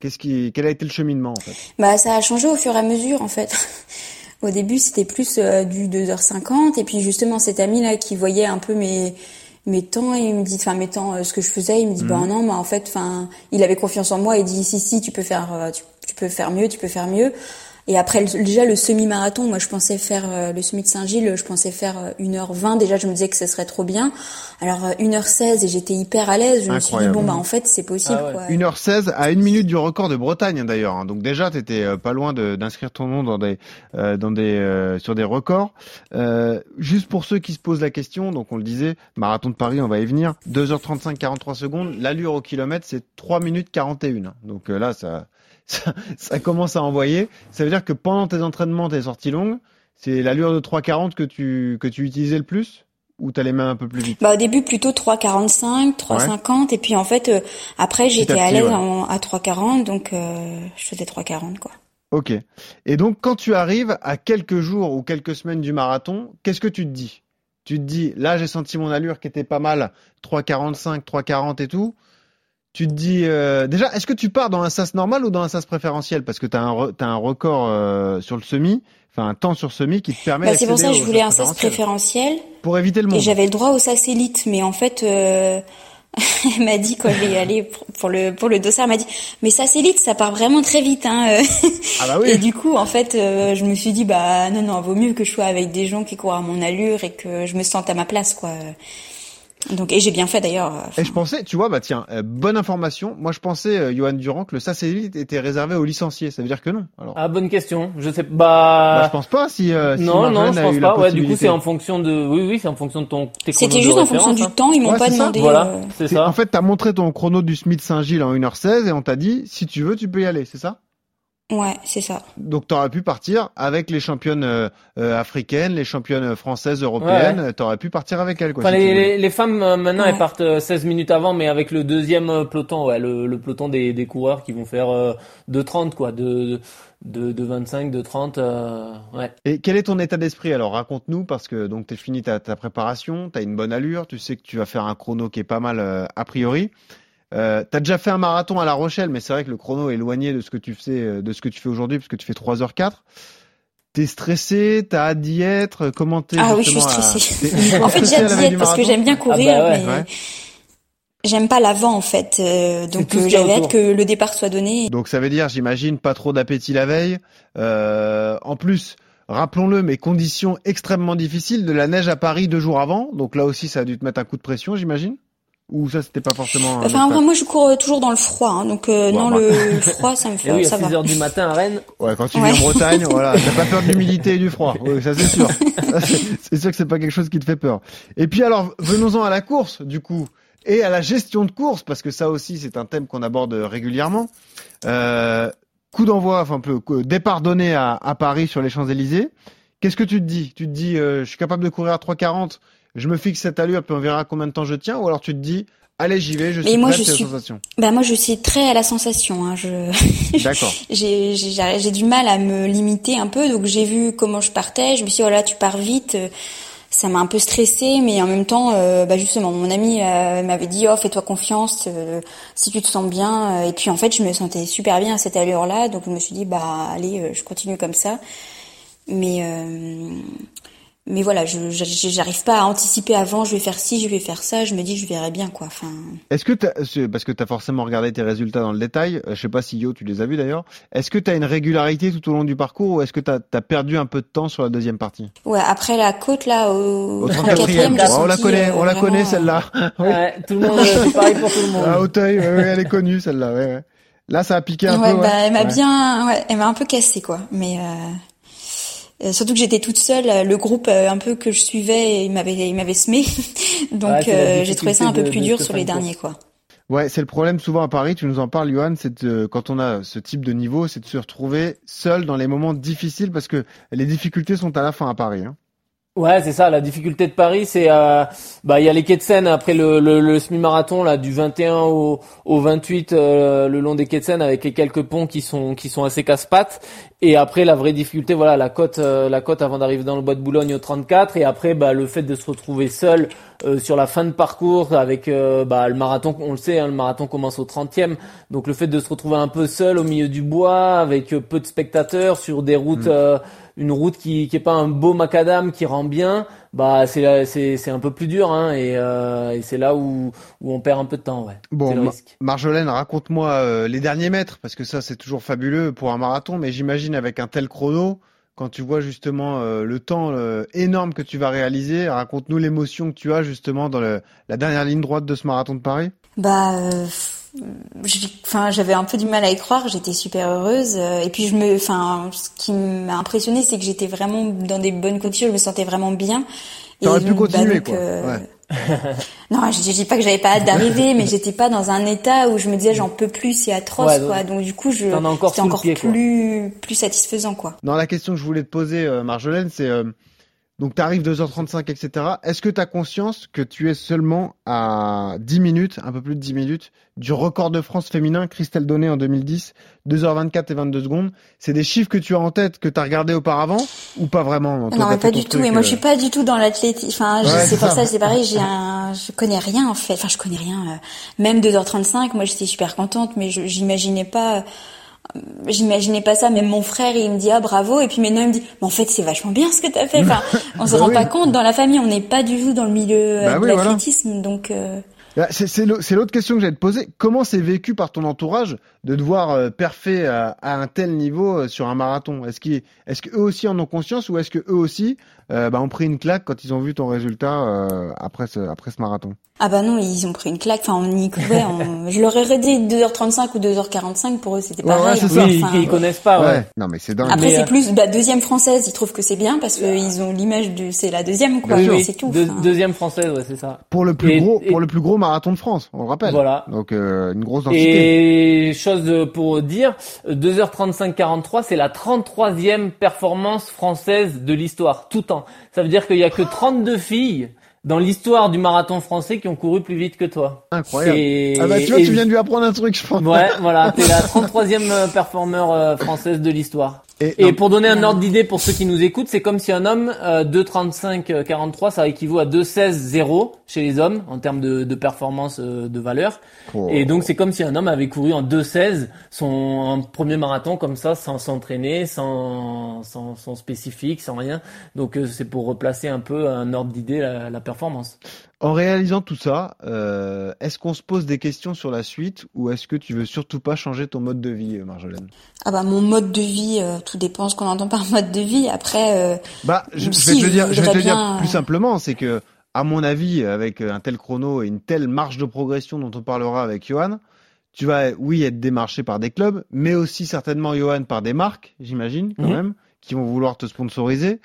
Speaker 3: Qu'est-ce qui quel a été le cheminement en fait?
Speaker 5: Bah ça a changé au fur et à mesure en fait. [LAUGHS] au début c'était plus euh, du 2h50 et puis justement cet ami là qui voyait un peu mes mes temps et il me dit enfin mes temps ce que je faisais il me dit
Speaker 3: Mhm.
Speaker 5: bah non mais en fait enfin il avait confiance en moi et il dit si si tu peux faire euh, tu, tu peux faire mieux tu peux faire mieux et après déjà le semi-marathon moi je pensais faire euh, le semi de Saint-Gilles je pensais faire euh, 1h20 déjà je me disais que ce serait trop bien alors euh, 1h16 et j'étais hyper à l'aise je me suis dit bon bah en fait c'est possible
Speaker 4: Ah ouais.
Speaker 5: quoi
Speaker 3: 1h16 à une minute du record de Bretagne d'ailleurs. hein. Donc déjà t'étais euh, pas loin d'inscrire ton nom dans des euh, dans des euh, sur des records. Euh, juste pour ceux qui se posent la question, donc on le disait, marathon de Paris, on va y venir. 2h35 43 secondes, l'allure au kilomètre c'est 3 minutes 41. Donc euh, là ça, ça ça commence à envoyer. Ça veut dire que pendant tes entraînements, tes sorties longues, c'est l'allure de 3,40 que tu que tu utilisais le plus ou t'allais même un peu plus vite?
Speaker 5: Bah au début plutôt 3,45, 3,50 et puis en fait euh, après j'étais
Speaker 3: à
Speaker 5: l'aise
Speaker 3: ouais.
Speaker 5: à 3,40 donc euh, je faisais 3,40 quoi.
Speaker 3: Ok. Et donc, quand tu arrives à quelques jours ou quelques semaines du marathon, qu'est-ce que tu te dis? Tu te dis, là, j'ai senti mon allure qui était pas mal, 3,45, 3,40 et tout. Tu te dis, euh, déjà, est-ce que tu pars dans un sas normal ou dans un sas préférentiel? Parce que tu as, un record euh, sur le semi, enfin un temps sur semi qui te permet
Speaker 5: Bah, c'est pour ça que je voulais un sas préférentiel
Speaker 3: Pour éviter le monde.
Speaker 5: et j'avais le droit au sas élite mais en fait euh, [LAUGHS] elle m'a dit quand je vais y aller pour- le pour le dossard elle m'a dit mais sas élite ça part vraiment très vite hein. [LAUGHS]
Speaker 3: Ah bah oui.
Speaker 5: Et du coup en fait je me suis dit bah non non vaut mieux que je sois avec des gens qui courent à mon allure et que je me sente à ma place quoi. Donc et j'ai bien fait d'ailleurs. euh,
Speaker 3: Et je pensais, tu vois, bah tiens, euh, bonne information. Moi, je pensais, euh, Johan Durand, que le sas élite était réservé aux licenciés. Ça veut dire que non. Alors,
Speaker 4: Ah, bonne question. Je sais
Speaker 3: bah,
Speaker 4: bah.
Speaker 3: je pense pas si. euh, si
Speaker 4: non, non, je pense pas. Ouais, du coup, c'est en fonction de. Oui, oui, c'est en fonction de ton. tes chronos
Speaker 5: C'était juste en fonction du
Speaker 4: hein.
Speaker 5: temps, ils m'ont
Speaker 3: Ouais,
Speaker 5: pas
Speaker 3: ça.
Speaker 5: demandé.
Speaker 4: Voilà,
Speaker 5: euh,
Speaker 4: c'est
Speaker 3: C'est-
Speaker 4: ça.
Speaker 3: En fait, t'as montré ton chrono du Smith Saint-Gilles en 1h16 et on t'a dit, si tu veux, tu peux y aller, c'est ça?
Speaker 5: Ouais, c'est ça.
Speaker 3: Donc t'aurais pu partir avec les championnes euh, euh, africaines, les championnes françaises, européennes,
Speaker 4: Ouais,
Speaker 3: t'aurais pu partir avec elles. Quoi,
Speaker 4: Enfin,
Speaker 3: si tu
Speaker 4: les,
Speaker 3: voulais.
Speaker 4: les, les femmes euh, maintenant
Speaker 5: Ouais.
Speaker 4: elles partent euh, 16 minutes avant, mais avec le deuxième euh, peloton, ouais, le, le peloton des, des coureurs qui vont faire euh, de 30 quoi, de de, de 25, de 30, euh, ouais.
Speaker 3: Et quel est ton état d'esprit? Alors raconte-nous, parce que donc t'es fini ta, ta préparation, t'as une bonne allure, tu sais que tu vas faire un chrono qui est pas mal euh, a priori. Euh, t'as déjà fait un marathon à La Rochelle, mais c'est vrai que le chrono est éloigné de ce que tu fais, euh, de ce que tu fais aujourd'hui, puisque tu fais 3h04. T'es stressé, t'as hâte d'y être, comment t'es
Speaker 5: Ah oui, je suis
Speaker 3: à-
Speaker 5: stressée. [LAUGHS] [LAUGHS] En fait, j'ai hâte d'y être parce que j'aime bien courir,
Speaker 4: Ah bah ouais.
Speaker 5: mais
Speaker 3: Ouais.
Speaker 5: j'aime pas l'avant en fait. euh, donc euh, j'avais hâte que le départ soit donné.
Speaker 3: Donc ça veut dire, j'imagine, pas trop d'appétit la veille. En plus, rappelons-le, mais conditions extrêmement difficiles, de la neige à Paris deux jours avant. Donc là aussi, ça a dû te mettre un coup de pression, j'imagine. Ou ça, c'était pas forcément.
Speaker 5: Enfin, en vrai,
Speaker 3: obstacle
Speaker 5: moi, je cours euh, toujours dans le froid, hein, donc euh, non,
Speaker 3: bah.
Speaker 5: le [LAUGHS] froid, ça me
Speaker 4: Et
Speaker 5: fait,
Speaker 4: oui, à
Speaker 5: ça
Speaker 4: 6
Speaker 5: va.
Speaker 4: heures du matin à Rennes.
Speaker 3: Ouais, quand tu
Speaker 5: Ouais.
Speaker 3: vis en Bretagne, [LAUGHS] voilà, t'as pas peur de l'humidité et du froid. Oui, ça c'est sûr. C'est- sûr que c'est pas quelque chose qui te fait peur. Et puis alors, venons-en à la course, du coup, et à la gestion de course, parce que ça aussi, c'est un thème qu'on aborde régulièrement. Euh, coup d'envoi, enfin, un peu, coup- départ donné à, à Paris sur les Champs-Élysées. Qu'est-ce que tu te dis? Tu te dis, euh, je suis capable de courir à 3,40, je me fixe cette allure, puis on verra combien de temps je tiens, ou alors tu te dis, allez, j'y vais, je
Speaker 5: Mais
Speaker 3: suis
Speaker 5: moi,
Speaker 3: prêt,
Speaker 5: je suis-
Speaker 3: sensation.
Speaker 5: Bah moi, je suis très à la sensation. Hein, je [LAUGHS]
Speaker 3: D'accord.
Speaker 5: j'ai j'ai j'ai du mal à me limiter un peu, donc j'ai vu comment je partais. Je me suis dit, voilà, tu pars vite. euh, ça m'a un peu stressée, mais en même temps, bah justement, mon ami m'avait dit, oh, fais-toi confiance, si tu te sens bien. Et puis en fait, je me sentais super bien à cette allure-là, donc je me suis dit, bah allez, je continue comme ça. Mais mais voilà, je j'arrive pas à anticiper avant. Je vais faire ci, je vais faire ça. Je me dis, je verrai bien quoi. Enfin.
Speaker 3: Est-ce que as, parce que tu as forcément regardé tes résultats dans le détail, euh, je sais pas si Yo tu les as vus d'ailleurs. Est-ce que tu as une régularité tout au long du parcours ou est-ce que tu as, perdu un peu de temps sur la deuxième partie?
Speaker 5: Ouais, après la côte là au,
Speaker 3: au 34e, on la connaît, on la connaît celle-là. [LAUGHS]
Speaker 4: Ouais, tout le monde, [LAUGHS] c'est pareil pour tout le monde.
Speaker 3: À Auteuil, ouais, elle est connue celle-là. Ouais, Là, ça a piqué un peu.
Speaker 5: Bah, elle m'a bien, ouais, elle m'a un peu cassé quoi. Mais euh... Euh, surtout que j'étais toute seule, euh, le groupe euh, un peu que je suivais, il m'avait il m'avait semé, [LAUGHS] donc j'ai trouvé ça un peu plus dur sur les derniers quoi.
Speaker 3: Ouais, c'est le problème souvent à Paris. Tu nous en parles, Johan. C'est quand on a ce type de niveau, c'est de se retrouver seul dans les moments difficiles parce que les difficultés sont à la fin à Paris. Hein.
Speaker 4: Ouais, c'est ça. La difficulté de Paris, c'est euh, bah il y a les quais de Seine après le, le, le semi-marathon là du 21 au, au 28 euh, le long des quais de Seine avec les quelques ponts qui sont qui sont assez casse-pattes. Et après la vraie difficulté, voilà la côte euh, la côte avant d'arriver dans le bois de Boulogne au 34. Et après bah le fait de se retrouver seul sur la fin de parcours avec bah le marathon, on le sait, hein, le marathon commence au 30e. Donc le fait de se retrouver un peu seul au milieu du bois avec peu de spectateurs sur des routes mm une route qui qui est pas un beau macadam qui rend bien, bah c'est c'est c'est un peu plus dur hein, et, euh, et c'est là où où on perd un peu de temps ouais.
Speaker 3: Bon, Marjolaine, raconte-moi euh, les derniers mètres parce que ça c'est toujours fabuleux pour un marathon, mais j'imagine avec un tel chrono. Quand tu vois justement euh, le temps énorme que tu vas réaliser, raconte-nous l'émotion que tu as justement dans le, la dernière ligne droite de ce marathon de Paris.
Speaker 5: Bah, enfin j'avais un peu du mal à y croire j'étais super heureuse euh, et puis je me enfin ce qui m'a impressionné c'est que j'étais vraiment dans des bonnes conditions je me sentais vraiment bien.
Speaker 3: Et pu continuer bah, quoi. euh, [LAUGHS]
Speaker 5: non je, dis pas que j'avais pas hâte d'arriver mais j'étais pas dans un état où je me disais j'en peux plus c'est atroce quoi. donc du coup je c'était encore plus plus satisfaisant quoi.
Speaker 3: Non la question que je voulais te poser euh, Marjolaine c'est donc tu arrives 2h35, etc. Est-ce que tu as conscience que tu es seulement à 10 minutes, un peu plus de 10 minutes, du record de France féminin, Christelle Donné en 2010, 2h24 et 22 secondes? C'est des chiffres que tu as en tête, que tu as regardé auparavant, ou pas vraiment
Speaker 5: Non, pas du tout. Et moi, je suis euh, pas du tout dans l'athlétisme. Enfin, c'est pour ça, c'est pareil, j'ai [LAUGHS] un... je connais rien en fait. Enfin, je connais rien. Euh, même 2h35, moi j'étais super contente, mais j'imaginais pas j'imaginais pas ça même mon frère il me dit ah bravo. Et puis maintenant il me dit mais en fait c'est vachement bien ce que tu as fait. Enfin [LAUGHS] on se bah rend pas compte dans la famille on n'est pas du tout dans le milieu bah de l'athlétisme donc euh...
Speaker 3: Bah, c'est l'autre question que j'allais te poser. Comment c'est vécu par ton entourage de devoir euh, perfer à, un tel niveau euh, sur un marathon? Est-ce qu'eux est qu'eux aussi en ont conscience ou est-ce que eux aussi euh, bah, ont pris une claque quand ils ont vu ton résultat après ce après ce marathon?
Speaker 5: Ah bah non, ils ont pris une claque. Enfin, on y courait. [LAUGHS] je leur ai dit 2h35 ou 2h45 pour eux, c'était pareil.
Speaker 4: Ouais, ça. ils, connaissent pas. Ouais.
Speaker 3: Non mais c'est dingue.
Speaker 5: Après c'est plus bah, deuxième française. Ils trouvent que c'est bien parce qu'ils ont l'image de c'est la deuxième quoi. c'est tout.
Speaker 4: Deuxième française, ouais, c'est ça.
Speaker 3: Pour le plus gros pour le plus gros marathon de France, on le rappelle. Voilà. Donc euh, une grosse densité.
Speaker 4: Et chose pour dire, 2h35-43, c'est la 33e performance française de l'histoire, tout temps. Ça veut dire qu'il y a que 32 filles dans l'histoire du marathon français qui ont couru plus vite que toi.
Speaker 3: Incroyable. Ah bah tu vois, tu viens de lui apprendre un truc, je pense.
Speaker 4: Ouais, voilà, t'es la [LAUGHS] 33e performeur euh, française de l'histoire. Et, pour donner un ordre d'idée pour ceux qui nous écoutent, c'est comme si un homme euh, 2,35, 43, ça équivaut à 2,16, 0 chez les hommes en termes de, de performance euh, de valeur. Oh. Et donc c'est comme si un homme avait couru en 2,16 son premier marathon comme ça, sans s'entraîner, sans, sans, sans, spécifique, sans rien. Donc euh, c'est pour replacer un peu un ordre d'idée la, la performance.
Speaker 3: En réalisant tout ça, euh, est-ce qu'on se pose des questions sur la suite ou est-ce que tu veux surtout pas changer ton mode de vie, Marjolaine?
Speaker 5: Ah bah mon mode de vie, euh, tout dépend ce qu'on entend par [LAUGHS] mode de vie. Après, euh,
Speaker 3: bah je, vais te le dire, je vais te dire plus simplement, c'est que à mon avis, avec un tel chrono et une telle marge de progression dont on parlera avec Johan, tu vas oui être démarché par des clubs, mais aussi certainement Johan par des marques, j'imagine quand mhm. même, qui vont vouloir te sponsoriser.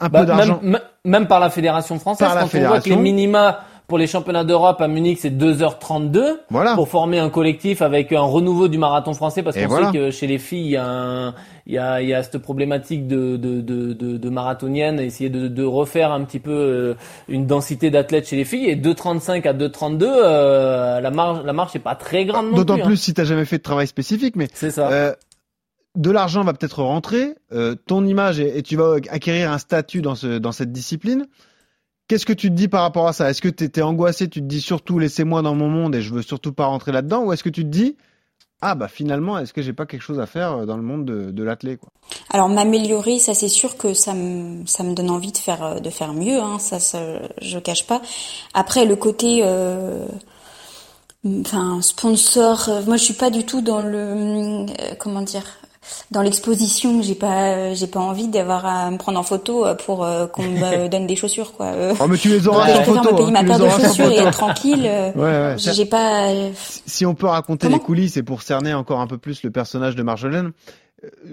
Speaker 4: Un bah, peu d'argent. Même, par la fédération française, quand on voit que les minima pour les championnats d'Europe à Munich, c'est 2h32
Speaker 3: voilà.
Speaker 4: pour former un collectif avec un renouveau du marathon français parce qu'on sait que chez les filles, il y a, il y a, il y a cette problématique de, de, de, de, de marathonienne, essayer de, de refaire un petit peu euh, une densité d'athlètes chez les filles. Et 2,35 à 2,32, euh, la marge, la marche n'est pas très grande.
Speaker 3: D'autant plus,
Speaker 4: hein.
Speaker 3: si tu jamais fait de travail spécifique, mais
Speaker 4: c'est ça. Euh,
Speaker 3: de l'argent va peut-être rentrer, euh, ton image et, tu vas acquérir un statut dans, ce, dans cette discipline. Qu'est-ce que tu te dis par rapport à ça? Est-ce que tu étais angoissé Tu te dis surtout laissez-moi dans mon monde et je veux surtout pas rentrer là-dedans? Ou est-ce que tu te dis ah bah finalement est-ce que j'ai pas quelque chose à faire euh, dans le monde de, de l'athlète quoi?
Speaker 5: Alors m'améliorer, ça c'est sûr que ça me ça me donne envie de faire euh, de faire mieux, hein, ça, ça je cache pas. Après le côté euh, enfin sponsor, euh, moi je suis pas du tout dans le comment dire dans l'exposition, j'ai pas, j'ai pas envie d'avoir à me prendre en photo euh, pour euh, qu'on me [LAUGHS] donne des chaussures, quoi.
Speaker 3: Euh, oh, mais tu les auras en photo.
Speaker 5: Me payer ma paire de chaussures et être tranquille. ouais, ouais. J'ai pas.
Speaker 3: Si on peut raconter les coulisses et pour cerner encore un peu plus le personnage de Marjolaine,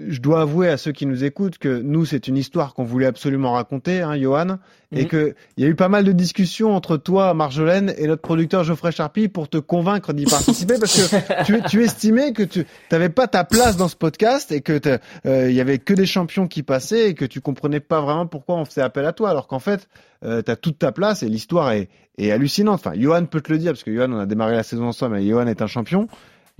Speaker 3: je dois avouer à ceux qui nous écoutent que nous, c'est une histoire qu'on voulait absolument raconter, hein, Johan, et mhm. que il y a eu pas mal de discussions entre toi, Marjolaine, et notre producteur Geoffrey Charpie pour te convaincre d'y participer, parce que [LAUGHS] tu, tu, estimais que tu n'avais pas ta place dans ce podcast et que euh, il y avait que des champions qui passaient et que tu comprenais pas vraiment pourquoi on faisait appel à toi, alors qu'en fait, euh, tu as toute ta place et l'histoire est, est hallucinante. Enfin, Johan peut te le dire, parce que Johan, on a démarré la saison ensemble, et Johan est un champion.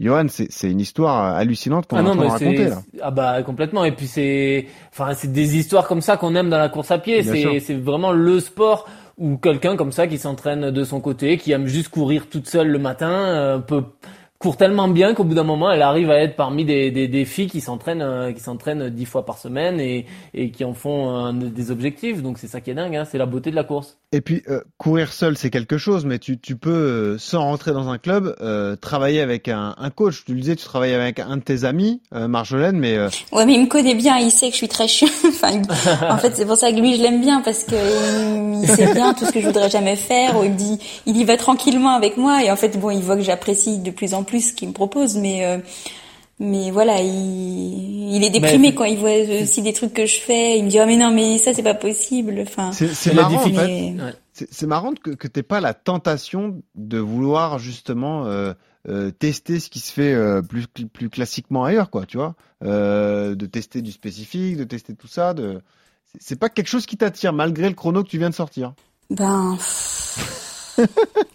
Speaker 3: Johan, c'est une histoire hallucinante qu'on ah en raconter là.
Speaker 4: Ah bah complètement. Et puis c'est, enfin c'est des histoires comme ça qu'on aime dans la course à pied. C'est vraiment le sport où quelqu'un comme ça qui s'entraîne de son côté, qui aime juste courir toute seule le matin, euh, peut court tellement bien qu'au bout d'un moment, elle arrive à être parmi des, des, des filles qui s'entraînent euh, qui s'entraînent dix fois par semaine et, et qui en font euh, des objectifs. Donc c'est ça qui est dingue, hein, c'est la beauté de la course.
Speaker 3: Et puis euh, courir seul c'est quelque chose, mais tu, tu peux sans rentrer dans un club travailler avec un, un, coach. Tu le disais, tu travailles avec un de tes amis, Marjolaine, mais
Speaker 5: ouais, mais il me connaît bien, il sait que je suis très chiant. [LAUGHS] enfin, en fait, c'est pour ça que lui je l'aime bien parce que il, sait bien tout ce que je voudrais jamais faire. Ou il me dit, il y va tranquillement avec moi et en fait bon, il voit que j'apprécie de plus en plus plus qu'il me propose, mais euh, mais voilà, il, il est déprimé quand il voit aussi des trucs que je fais. Il me dit oh mais non mais ça c'est pas possible. Enfin,
Speaker 3: c'est marrant en fait. C'est marrant que que t'aies pas la tentation de vouloir justement euh, euh, tester ce qui se fait plus plus classiquement ailleurs, quoi. Tu vois, de tester du spécifique, de tester tout ça. De c'est pas quelque chose qui t'attire malgré le chrono que tu viens de sortir.
Speaker 5: Ben. [LAUGHS]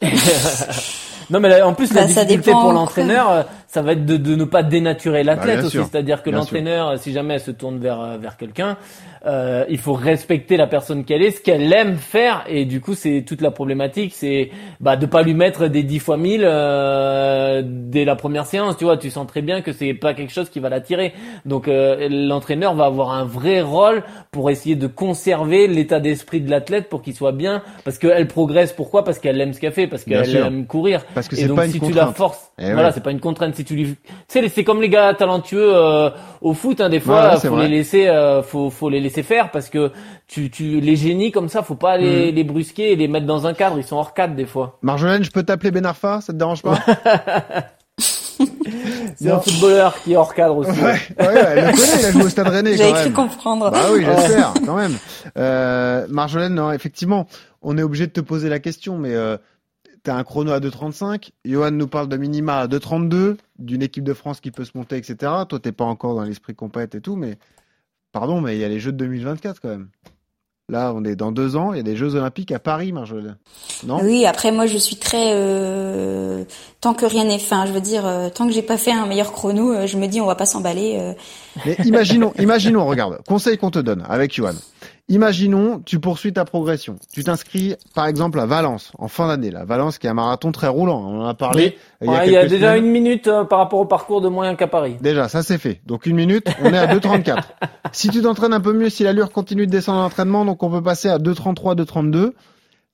Speaker 5: [LAUGHS]
Speaker 4: Non, mais en plus, la bah, difficulté pour l'entraîneur, euh, ça va être de, de ne pas dénaturer l'athlète bah, aussi. C'est-à-dire que l'entraîneur, si jamais elle se tourne vers, euh, vers quelqu'un, euh, il faut respecter la personne qu'elle est, ce qu'elle aime faire, et du coup c'est toute la problématique, c'est bah de pas lui mettre des 10 fois 1000 euh, dès la première séance, tu vois, tu sens très bien que c'est pas quelque chose qui va l'attirer. Donc euh, l'entraîneur va avoir un vrai rôle pour essayer de conserver l'état d'esprit de l'athlète pour qu'il soit bien, parce qu'elle progresse. Pourquoi? Parce qu'elle aime ce qu'elle fait, parce qu'elle aime courir.
Speaker 3: Parce que pas une si tu la forces,
Speaker 4: eh voilà, c'est pas une contrainte. Si tu lui, c'est comme les gars talentueux euh, au foot, hein, des fois, faut les laisser, faut faut les laisser faire parce que tu, tu, les génies comme ça, faut pas les, mm. les brusquer et les mettre dans un cadre. Ils sont hors cadre des fois.
Speaker 3: Marjolaine, je peux t'appeler Benarfa Ça te dérange pas? [LAUGHS]
Speaker 4: C'est un footballeur qui est hors cadre aussi.
Speaker 3: Ouais, ouais, elle le connaît, il a joué au Stade Rennais.
Speaker 5: J'ai cru comprendre.
Speaker 3: Bah oui, j'espère, quand même. Euh, Marjolaine, non, effectivement, on est obligé de te poser la question, mais euh, t'as un chrono à 2.35. Johan nous parle de minima à 2.32, d'une équipe de France qui peut se monter, etc. Toi, t'es pas encore dans l'esprit compète et tout, mais Pardon, mais il y a les Jeux de 2024 quand même. Là, on est dans deux ans, il y a des Jeux Olympiques à Paris, Marjolaine.
Speaker 5: Non? Oui, après moi, je suis très euh, tant que rien n'est fait. Je veux dire, euh, tant que j'ai pas fait un meilleur chrono, euh, je me dis on va pas s'emballer.
Speaker 3: Mais imaginons, imaginons, regarde, conseil qu'on te donne avec Johan. Imaginons, tu poursuis ta progression. Tu t'inscris, par exemple, à Valence, en fin d'année. La Valence, qui est un marathon très roulant. On en a parlé.
Speaker 4: Il y a, il y a déjà une minute euh, par rapport au parcours de moyen qu'à Paris.
Speaker 3: Déjà, ça c'est fait. Donc une minute, on est à 2,34. [LAUGHS] si tu t'entraînes un peu mieux, si l'allure continue de descendre en entraînement, donc on peut passer à 2,33, 2,32.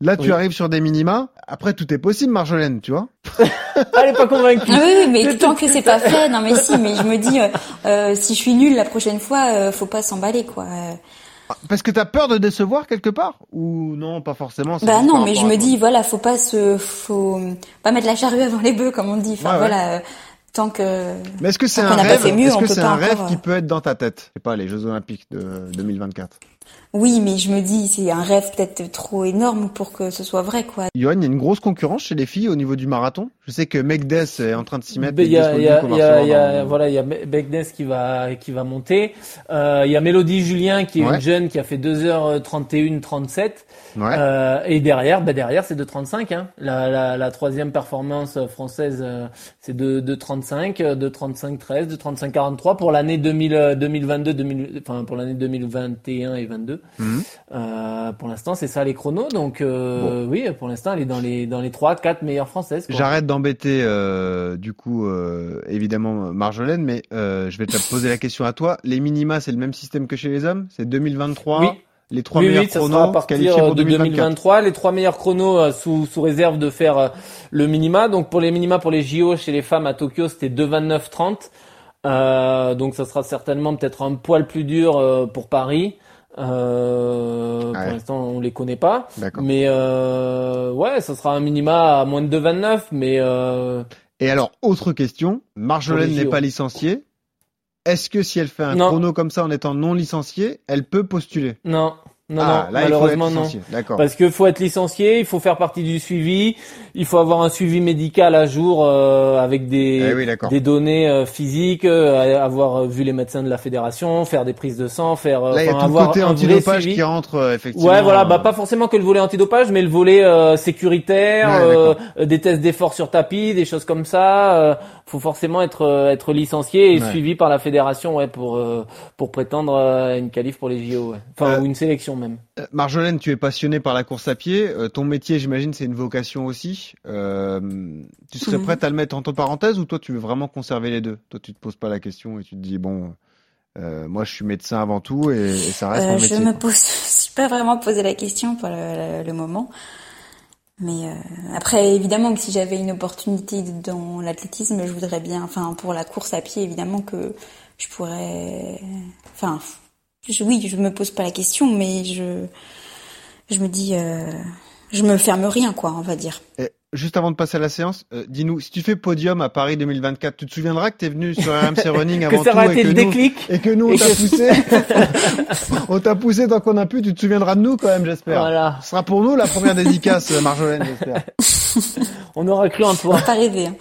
Speaker 3: Là, tu arrives sur des minima. Après, tout est possible, Marjolaine, tu vois. [LAUGHS]
Speaker 4: Elle est pas convaincue.
Speaker 5: Ah oui, mais [LAUGHS] tant que c'est pas fait, non mais si, mais je me dis, euh, euh si je suis nulle la prochaine fois, euh, faut pas s'emballer, quoi.
Speaker 3: Parce que t'as peur de décevoir quelque part ou non, pas forcément.
Speaker 5: Bah non, mais je me dis voilà, faut pas se, faut pas mettre la charrue avant les bœufs comme on dit. Enfin voilà, euh, tant que.
Speaker 3: Mais est-ce que c'est un rêve Est-ce que c'est un rêve qui peut être dans ta tête? Je sais pas, les Jeux Olympiques de 2024.
Speaker 5: Oui, mais je me dis, c'est un rêve peut-être trop énorme pour que ce soit vrai, quoi.
Speaker 3: Johan, il y a une grosse concurrence chez les filles au niveau du marathon. Je sais que Megdes est en train de s'y mettre.
Speaker 4: Il y a, y a, y a voilà, il y a Megdes qui va, qui va monter. Euh, il y a Mélodie Julien qui est une jeune qui a fait 2h31, 37. Ouais. Euh, et derrière, bah derrière, c'est de 35. Hein. La, la, la, troisième performance française, euh, c'est de, de 35, de 35, 13, de 35, 43 pour l'année 2022, 2000, enfin pour l'année 2021 et 2022 2022. Mhm. Euh, pour l'instant, c'est ça les chronos. Donc euh, oui, pour l'instant, elle est dans les dans les trois, quatre meilleures françaises.
Speaker 3: J'arrête d'embêter euh, du coup évidemment Marjolaine, mais je vais te poser la question à toi. Les minima, c'est le même système que chez les hommes? C'est 2023
Speaker 4: Oui.
Speaker 3: Les trois meilleurs chronos à partir pour
Speaker 4: de 2023. Les trois meilleurs chronos sous, sous réserve de faire le minima. Donc pour les minima pour les JO chez les femmes à Tokyo, c'était 2,29,30. Euh, donc ça sera certainement peut-être un poil plus dur euh, pour Paris. Euh, Pour l'instant, on les connaît pas. Mais euh, ouais, ça sera un minima à moins de 2,29. Mais euh...
Speaker 3: et alors, autre question. Marjolaine n'est pas licenciée. Est-ce que si elle fait un chrono comme ça en étant non licenciée, elle peut postuler?
Speaker 4: Non. Non, ah, non, malheureusement non. Parce qu'il faut être licencié, il faut faire partie du suivi, il faut avoir un suivi médical à jour euh, avec des eh des données euh, physiques, euh, avoir vu les médecins de la fédération, faire des prises de sang, faire
Speaker 3: Là, il y a tout avoir côté antidopage qui rentre effectivement.
Speaker 4: Ouais, voilà, bah pas forcément que le volet antidopage, mais le volet sécuritaire, des tests d'effort sur tapis, des choses comme ça. faut forcément être être licencié et suivi par la fédération, ouais, pour pour prétendre à une qualif pour les JO, enfin ou une sélection.
Speaker 3: Euh, Marjolaine, tu es passionnée par la course à pied. Euh, ton métier, j'imagine, c'est une vocation aussi. Euh, tu serais mhm. prête à le mettre entre parenthèses ou toi, tu veux vraiment conserver les deux? Toi, tu te poses pas la question et tu te dis bon, moi, je suis médecin avant tout et, ça reste mon métier.
Speaker 5: Je me pose, [LAUGHS] je suis pas vraiment posé la question pour le, moment. Mais après, évidemment que si j'avais une opportunité dans l'athlétisme, je voudrais bien, enfin pour la course à pied, évidemment que je pourrais, enfin oui, je me pose pas la question, mais je, je me dis, euh, je me ferme rien, quoi, on va dire.
Speaker 3: Et juste avant de passer à la séance, euh, dis-nous, si tu fais podium à Paris 2024, tu te souviendras que tu es venu sur RMC [LAUGHS] Running avant
Speaker 4: ça
Speaker 3: tout
Speaker 4: et, que le
Speaker 3: nous, et que nous on t'a poussé, [LAUGHS] [LAUGHS] on t'a poussé tant qu'on a pu. Tu te souviendras de nous quand même, j'espère. Voilà. Ce sera pour nous la première dédicace, Marjolaine, j'espère.
Speaker 4: on aura cru en toi.
Speaker 5: On pas rêvé. Hein.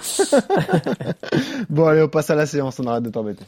Speaker 3: bon, allez, on passe à la séance. On arrête de t'embêter.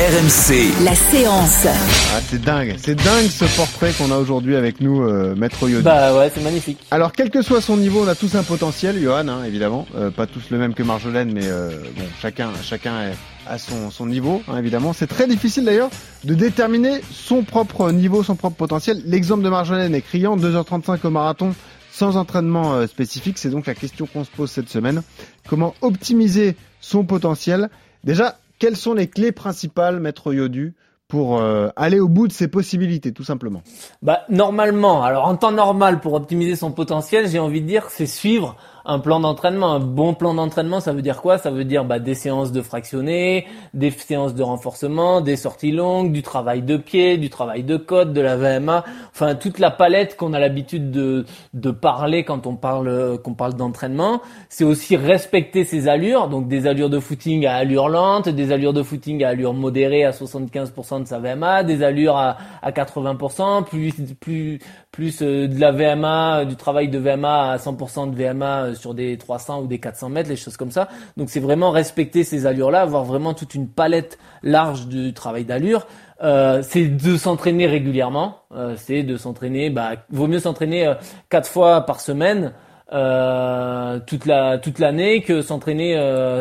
Speaker 2: RMC.
Speaker 9: La séance.
Speaker 3: Ah, c'est dingue, c'est dingue ce portrait qu'on a aujourd'hui avec nous, euh, Maître Yodi.
Speaker 4: Bah ouais, c'est magnifique.
Speaker 3: Alors, quel que soit son niveau, on a tous un potentiel, Johan, hein, évidemment. Euh, pas tous le même que Marjolaine, mais euh, bon, chacun, chacun est à son, son niveau, hein, évidemment. C'est très difficile d'ailleurs de déterminer son propre niveau, son propre potentiel. L'exemple de Marjolaine est criant, 2h35 au marathon sans entraînement spécifique. C'est donc la question qu'on se pose cette semaine. Comment optimiser son potentiel? Déjà, quelles sont les clés principales, Maître Yodu, pour euh, aller au bout de ses possibilités, tout simplement?
Speaker 4: Bah normalement, alors en temps normal, pour optimiser son potentiel, j'ai envie de dire, c'est suivre un plan d'entraînement, un bon plan d'entraînement, ça veut dire quoi? Ça veut dire bah, des séances de fractionnés, des séances de renforcement, des sorties longues, du travail de pied, du travail de côte, de la VMA, enfin toute la palette qu'on a l'habitude de, de parler quand on parle qu'on parle d'entraînement. C'est aussi respecter ses allures, donc des allures de footing à allure lente, des allures de footing à allure modérée à 75% de sa VMA, des allures à, à 80%, plus plus plus euh, de la VMA, du travail de VMA à 100% de VMA euh, sur des 300 ou des 400 mètres, les choses comme ça. Donc c'est vraiment respecter ces allures-là, avoir vraiment toute une palette large du travail d'allure. Euh, c'est de s'entraîner régulièrement. Euh, c'est de s'entraîner. Bah, vaut mieux s'entraîner quatre fois par semaine. Toute la toute l'année que s'entraîner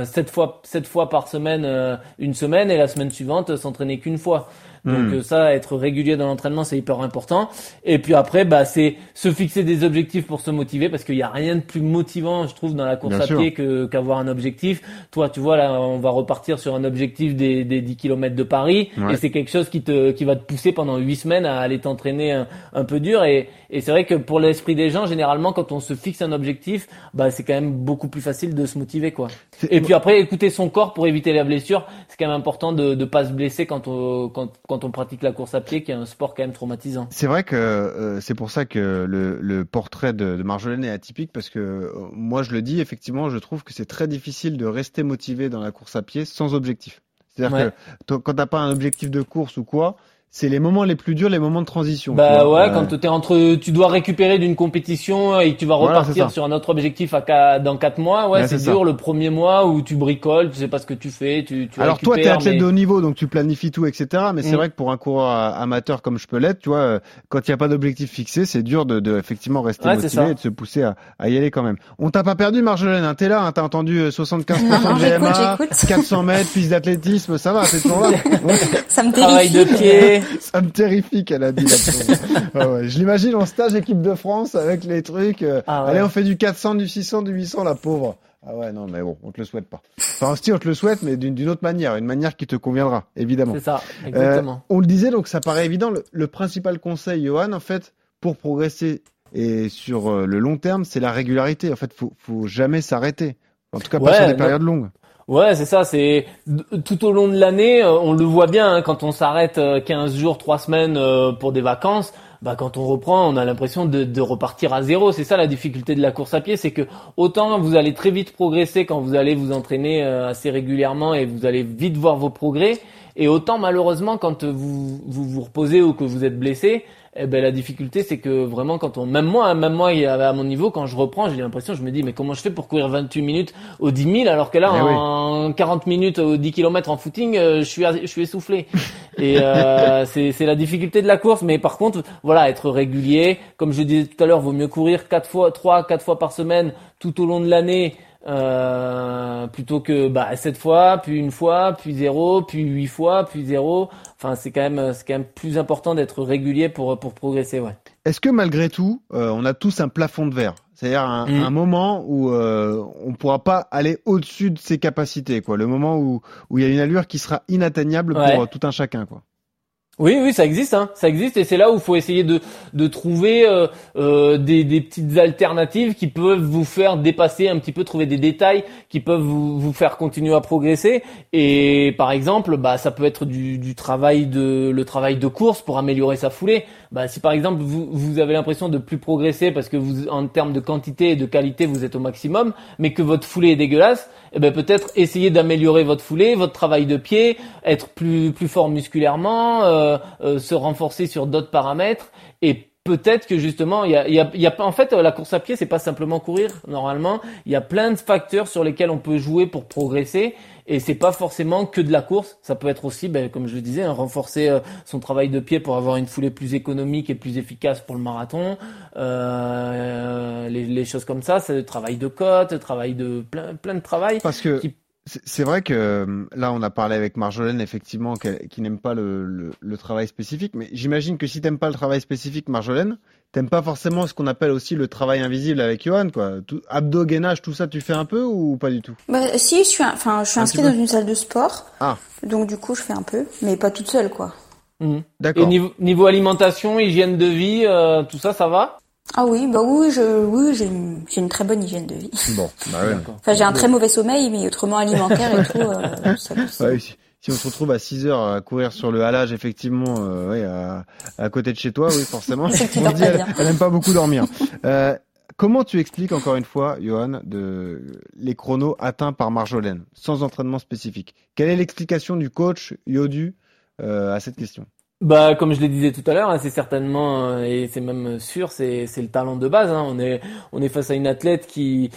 Speaker 4: sept fois sept fois par semaine une semaine et la semaine suivante s'entraîner qu'une fois. Donc hmm. ça, être régulier dans l'entraînement, c'est hyper important. Et puis après, bah, c'est se fixer des objectifs pour se motiver, parce qu'il n'y a rien de plus motivant, je trouve, dans la course à pied que qu'avoir un objectif. Toi, tu vois, là, on va repartir sur un objectif des, des 10 km de Paris, et c'est quelque chose qui te qui va te pousser pendant 8 semaines à aller t'entraîner un, un, peu dur. Et, et c'est vrai que pour l'esprit des gens, généralement, quand on se fixe un objectif, bah, c'est quand même beaucoup plus facile de se motiver, quoi. Et puis après, écouter son corps pour éviter la blessure, c'est quand même important de ne pas se blesser quand on quand quand on pratique la course à pied, qui est un sport quand même traumatisant.
Speaker 3: C'est vrai que euh, c'est pour ça que le, le portrait de, de, Marjolaine est atypique, parce que euh, moi je le dis, effectivement, je trouve que c'est très difficile de rester motivé dans la course à pied sans objectif. C'est-à-dire que quand t'as pas un objectif de course ou quoi, c'est les moments les plus durs, les moments de transition.
Speaker 4: Bah ouais, quand t'es entre, tu dois récupérer d'une compétition et tu vas repartir sur un autre objectif à dans quatre mois. Ouais, c'est dur le premier mois où tu bricoles, tu sais pas ce que tu fais, tu. tu
Speaker 3: Alors toi, t'es athlète de haut niveau, donc tu planifies tout, etc. Mais c'est mm. vrai que pour un coureur amateur comme je peux l'être, tu vois, euh, quand il y a pas d'objectif fixé, c'est dur de, de, effectivement rester motivé et de se pousser à, à, y aller quand même. On t'a pas perdu, Marjolaine. Hein, t'es là, hein, t'as entendu 75% euh, de VMA, 400 mètres, piste d'athlétisme, ça va, c'est toujours là. [LAUGHS]
Speaker 5: ça me
Speaker 4: Travail de pied. [LAUGHS]
Speaker 3: Ça me terrifie qu'elle a dit ah [LAUGHS] ouais, Je l'imagine en stage équipe de France avec les trucs. Euh, ah allez, on fait du 400, du 600, du 800, la pauvre. Ah ouais, non, mais bon, on te le souhaite pas. Enfin, si, on te le souhaite, mais d'une autre manière, une manière qui te conviendra, évidemment.
Speaker 4: C'est ça, exactement.
Speaker 3: Euh, on le disait, donc ça paraît évident. Le, principal conseil, Johan, en fait, pour progresser et sur euh, le long terme, c'est la régularité. En fait, faut, faut jamais s'arrêter. En tout cas, pas sur des périodes longues.
Speaker 4: Ouais, c'est ça. C'est tout au long de l'année, euh, on le voit bien hein, quand on s'arrête 15 jours, 3 semaines pour des vacances bah quand on reprend, on a l'impression de, de, repartir à zéro. C'est ça la difficulté de la course à pied, c'est que autant vous allez très vite progresser quand vous allez vous entraîner euh, assez régulièrement et vous allez vite voir vos progrès, et autant malheureusement quand vous vous, vous reposez ou que vous êtes blessé, eh ben la difficulté c'est que vraiment quand on même moi même moi à mon niveau quand je reprends j'ai l'impression je me dis mais comment je fais pour courir 28 minutes au 10 000 alors que là en 40 minutes au 10 km en footing euh, je suis je suis essoufflé. Et euh, [LAUGHS] c'est c'est la difficulté de la course mais par contre voilà être régulier comme je disais tout à l'heure vaut mieux courir quatre fois trois quatre fois par semaine tout au long de l'année euh, plutôt que bah sept fois, puis une fois, puis zéro, puis huit fois, puis zéro. Enfin, c'est quand même c'est quand même plus important d'être régulier pour pour progresser, ouais.
Speaker 3: Est-ce que malgré tout, euh, on a tous un plafond de verre, c'est-à-dire un, mm. un, moment où euh, on pourra pas aller au-dessus de ses capacités, quoi. Le moment où où il y a une allure qui sera inatteignable pour tout un chacun, quoi.
Speaker 4: Oui, oui, ça existe, hein. ça existe, et c'est là où il faut essayer de, de trouver euh, euh, des, des, petites alternatives qui peuvent vous faire dépasser un petit peu, trouver des détails qui peuvent vous, vous faire continuer à progresser. Et par exemple, bah, ça peut être du, du travail de le travail de course pour améliorer sa foulée. Bah, si par exemple vous, vous avez l'impression de plus progresser parce que vous, en termes de quantité et de qualité, vous êtes au maximum, mais que votre foulée est dégueulasse, eh ben peut-être essayer d'améliorer votre foulée, votre travail de pied, être plus plus fort musculairement, euh, se renforcer sur d'autres paramètres. Et peut-être que justement il y a, y, a, y a en fait la course à pied c'est pas simplement courir normalement. Il y a plein de facteurs sur lesquels on peut jouer pour progresser. Et c'est pas forcément que de la course. Ça peut être aussi ben, comme je le disais hein, renforcer euh, son travail de pied pour avoir une foulée plus économique et plus efficace pour le marathon. Euh, les, les, choses comme ça c'est le travail de côte travail de plein plein de travail
Speaker 3: parce que c'est vrai que euh, là, on a parlé avec Marjolaine, effectivement, qui n'aime pas le, travail spécifique. Mais j'imagine que si t'aimes pas le travail spécifique, Marjolaine, t'aimes pas forcément ce qu'on appelle aussi le travail invisible avec Johan, quoi. Tout, abdos, gainage, tout ça, tu fais un peu ou pas du tout?
Speaker 5: Bah si, je suis, enfin, je suis inscrit dans une salle de sport. Ah. Donc du coup, je fais un peu, mais pas toute seule, quoi.
Speaker 4: Mmh. D'accord. Et niveau, niveau, alimentation, hygiène de vie, euh, tout ça, ça va?
Speaker 5: Ah oui, bah oui, je, oui, j'ai une, j'ai une très bonne hygiène de vie.
Speaker 3: Bon, bah ouais.
Speaker 5: Enfin, j'ai un très mauvais sommeil, mais autrement alimentaire et tout. Euh, [LAUGHS] ça,
Speaker 3: ouais, si, si, on se retrouve à 6 heures à courir sur le halage, effectivement, euh, ouais, à, à, côté de chez toi, oui, forcément. [LAUGHS] on dit, elle, elle, aime pas beaucoup dormir. Euh, comment tu expliques encore une fois, Johan, de les chronos atteints par Marjolaine, sans entraînement spécifique? Quelle est l'explication du coach Yodu euh, à cette question?
Speaker 4: Bah, comme je le disais tout à l'heure, hein, c'est certainement euh, et c'est même sûr, c'est c'est le talent de base. Hein. On est on est face à une athlète qui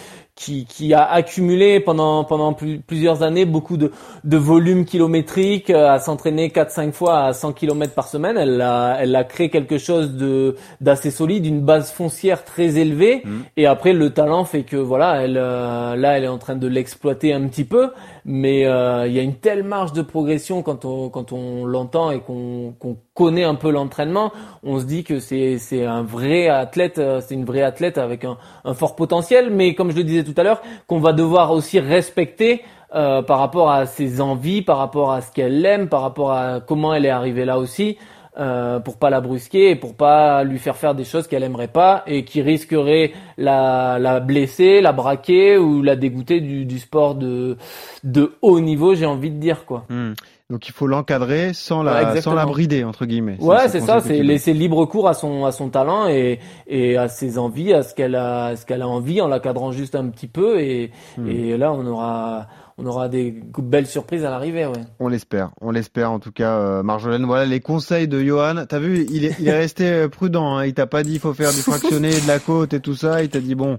Speaker 4: qui, qui a accumulé pendant pendant plusieurs années beaucoup de, de volume kilométrique, euh, à s'entraîner 4-5 fois à 100 km par semaine. Elle a elle a créé quelque chose de d'assez solide, une base foncière très élevée. Mmh. Et après le talent fait que voilà, elle euh, là elle est en train de l'exploiter un petit peu, mais euh, il y a une telle marge de progression quand on quand on l'entend et qu'on qu'on connaît un peu l'entraînement, on se dit que c'est c'est un vrai athlète, c'est une vraie athlète avec un, un fort potentiel. Mais comme je le disais tout à l'heure, qu'on va devoir aussi respecter euh, par rapport à ses envies, par rapport à ce qu'elle aime, par rapport à comment elle est arrivée là aussi, euh, pour pas la brusquer et pour pas lui faire faire des choses qu'elle aimerait pas et qui risqueraient la, la blesser, la braquer ou la dégoûter du, du sport de, de haut niveau, j'ai envie de dire quoi.
Speaker 3: Hmm. Donc il faut l'encadrer sans la sans la brider entre guillemets.
Speaker 4: Ouais, c'est ça, c'est laisser libre cours à son à son talent et et à ses envies, à ce qu'elle a ce qu'elle a envie en l'encadrant juste un petit peu et hmm. et là on aura on aura des belles surprises à l'arrivée, ouais.
Speaker 3: On l'espère, on l'espère en tout cas, euh, Marjolaine. Voilà les conseils de Johan. T'as vu, il est, il est resté euh, prudent. Hein. Il t'a pas dit il faut faire du fractionné, de la côte et tout ça. Il t'a dit bon,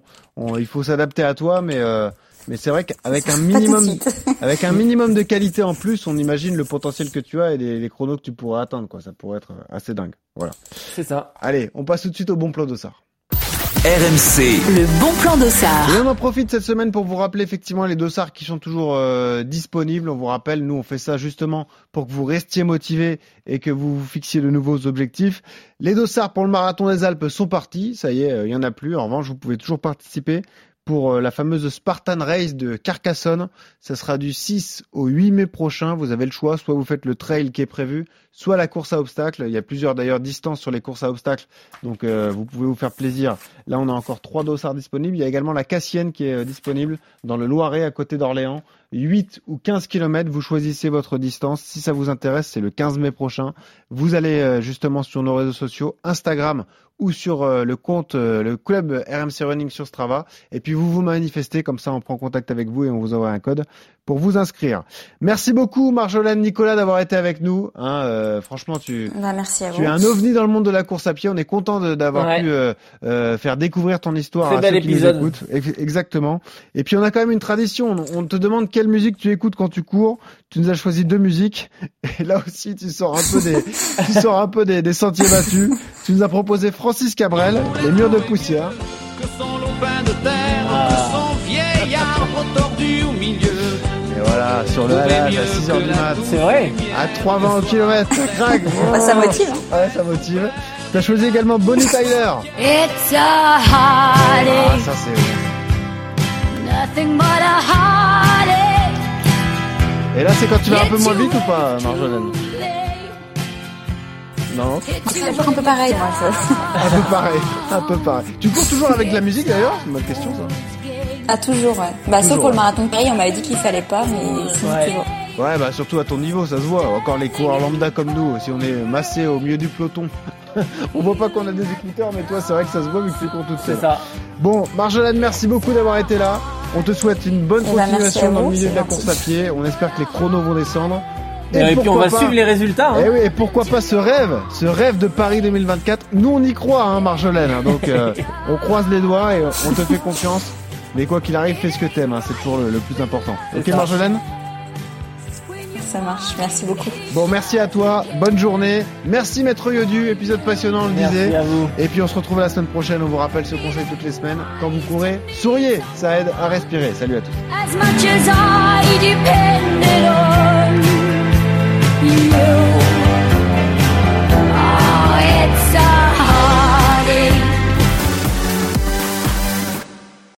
Speaker 3: il faut s'adapter à toi, mais euh, mais c'est vrai qu'avec un minimum, [LAUGHS] avec un minimum de qualité en plus, on imagine le potentiel que tu as et les, chronos que tu pourras atteindre, quoi. Ça pourrait être assez dingue. Voilà.
Speaker 4: C'est ça.
Speaker 3: Allez, on passe tout de suite au bon plan d'Ossard.
Speaker 2: RMC.
Speaker 9: Le bon plan d'Ossard.
Speaker 3: Et on en profite cette semaine pour vous rappeler effectivement les dossards qui sont toujours euh, disponibles. On vous rappelle, nous on fait ça justement pour que vous restiez motivés et que vous vous fixiez de nouveaux objectifs. Les dossards pour le marathon des Alpes sont partis. Ça y est, euh, il y en a plus. En revanche, vous pouvez toujours participer pour euh, la fameuse Spartan Race de Carcassonne. Ça sera du 6 au 8 mai prochain. Vous avez le choix. Soit vous faites le trail qui est prévu, soit la course à obstacles. Il y a plusieurs d'ailleurs distances sur les courses à obstacles. Donc euh, vous pouvez vous faire plaisir. Là, on a encore trois dossards disponibles. Il y a également la Cassienne qui est euh, disponible dans le Loiret à côté d'Orléans. 8 ou 15 km, vous choisissez votre distance. Si ça vous intéresse, c'est le 15 mai prochain. Vous allez justement sur nos réseaux sociaux, Instagram ou sur le compte, le club RMC Running sur Strava. Et puis vous vous manifestez, comme ça on prend contact avec vous et on vous envoie un code pour vous inscrire. Merci beaucoup Marjolaine Nicolas d'avoir été avec nous. Hein, euh, franchement, tu,
Speaker 5: bah, merci à
Speaker 3: tu es un ovni dans le monde de la course à pied. On est content d'avoir pu euh, euh, faire découvrir ton histoire à ceux qui nous écoutent. Exactement. Et puis on a quand même une tradition. On te demande quelle musique tu écoutes quand tu cours. Tu nous as choisi deux musiques. Et là aussi, tu sors un peu des, [LAUGHS] tu sors un peu des, des sentiers battus. Tu nous as proposé Francis Cabrel, Les murs de poussière. Que son lopin de terre, ah. que son vieil sur le halage à 6h du mat.
Speaker 4: C'est vrai.
Speaker 3: À 3,20 au kilomètre. [LAUGHS] Crac.
Speaker 5: Bah, ça motive.
Speaker 3: Hein. Ouais, ça motive. T'as choisi également Bonnie Tyler.
Speaker 9: It's a heartache.
Speaker 3: Ah, ça c'est
Speaker 9: Nothing but a heartache.
Speaker 3: Et là, c'est quand tu vas un peu moins vite ou pas, Marjolaine non
Speaker 5: C'est toujours un peu pareil, moi.
Speaker 3: un peu pareil, un peu pareil. Tu cours toujours avec de la musique d'ailleurs? C'est une bonne question ça.
Speaker 5: Ah toujours, ouais. Bah sauf pour le marathon de Paris, on m'avait dit qu'il fallait pas, mais c'est toujours.
Speaker 3: Ouais, bah surtout à ton niveau, ça se voit. Encore les coureurs lambda comme nous, si on est massé au milieu du peloton, [LAUGHS] on voit pas qu'on a des écouteurs, mais toi, c'est vrai que ça se voit vu que tu cours toute seule.
Speaker 4: C'est ça.
Speaker 3: Bon, Marjolaine, merci beaucoup d'avoir été là. On te souhaite une bonne
Speaker 5: Eh ben,
Speaker 3: continuation dans le milieu de la course à pied. On espère que les chronos vont descendre.
Speaker 4: Et, puis on
Speaker 3: pourquoi
Speaker 4: va
Speaker 3: pas-
Speaker 4: suivre les résultats. hein.
Speaker 3: Eh oui, et pourquoi pas ce rêve, ce rêve de Paris 2024 Nous, on y croit, hein, Marjolaine. hein, donc, euh, [LAUGHS] on croise les doigts et on te fait confiance. Mais quoi qu'il arrive, fais ce que t'aimes, hein, c'est toujours le, plus important. Ok. Marjolaine
Speaker 5: Ça marche, merci beaucoup.
Speaker 3: Bon, merci à toi, bonne journée. Merci Maître Yodu, épisode passionnant, on le disait. Et puis on se retrouve la semaine prochaine, on vous rappelle ce conseil toutes les semaines. Quand vous courez, souriez, ça aide à respirer. Salut à tous.
Speaker 9: As much as I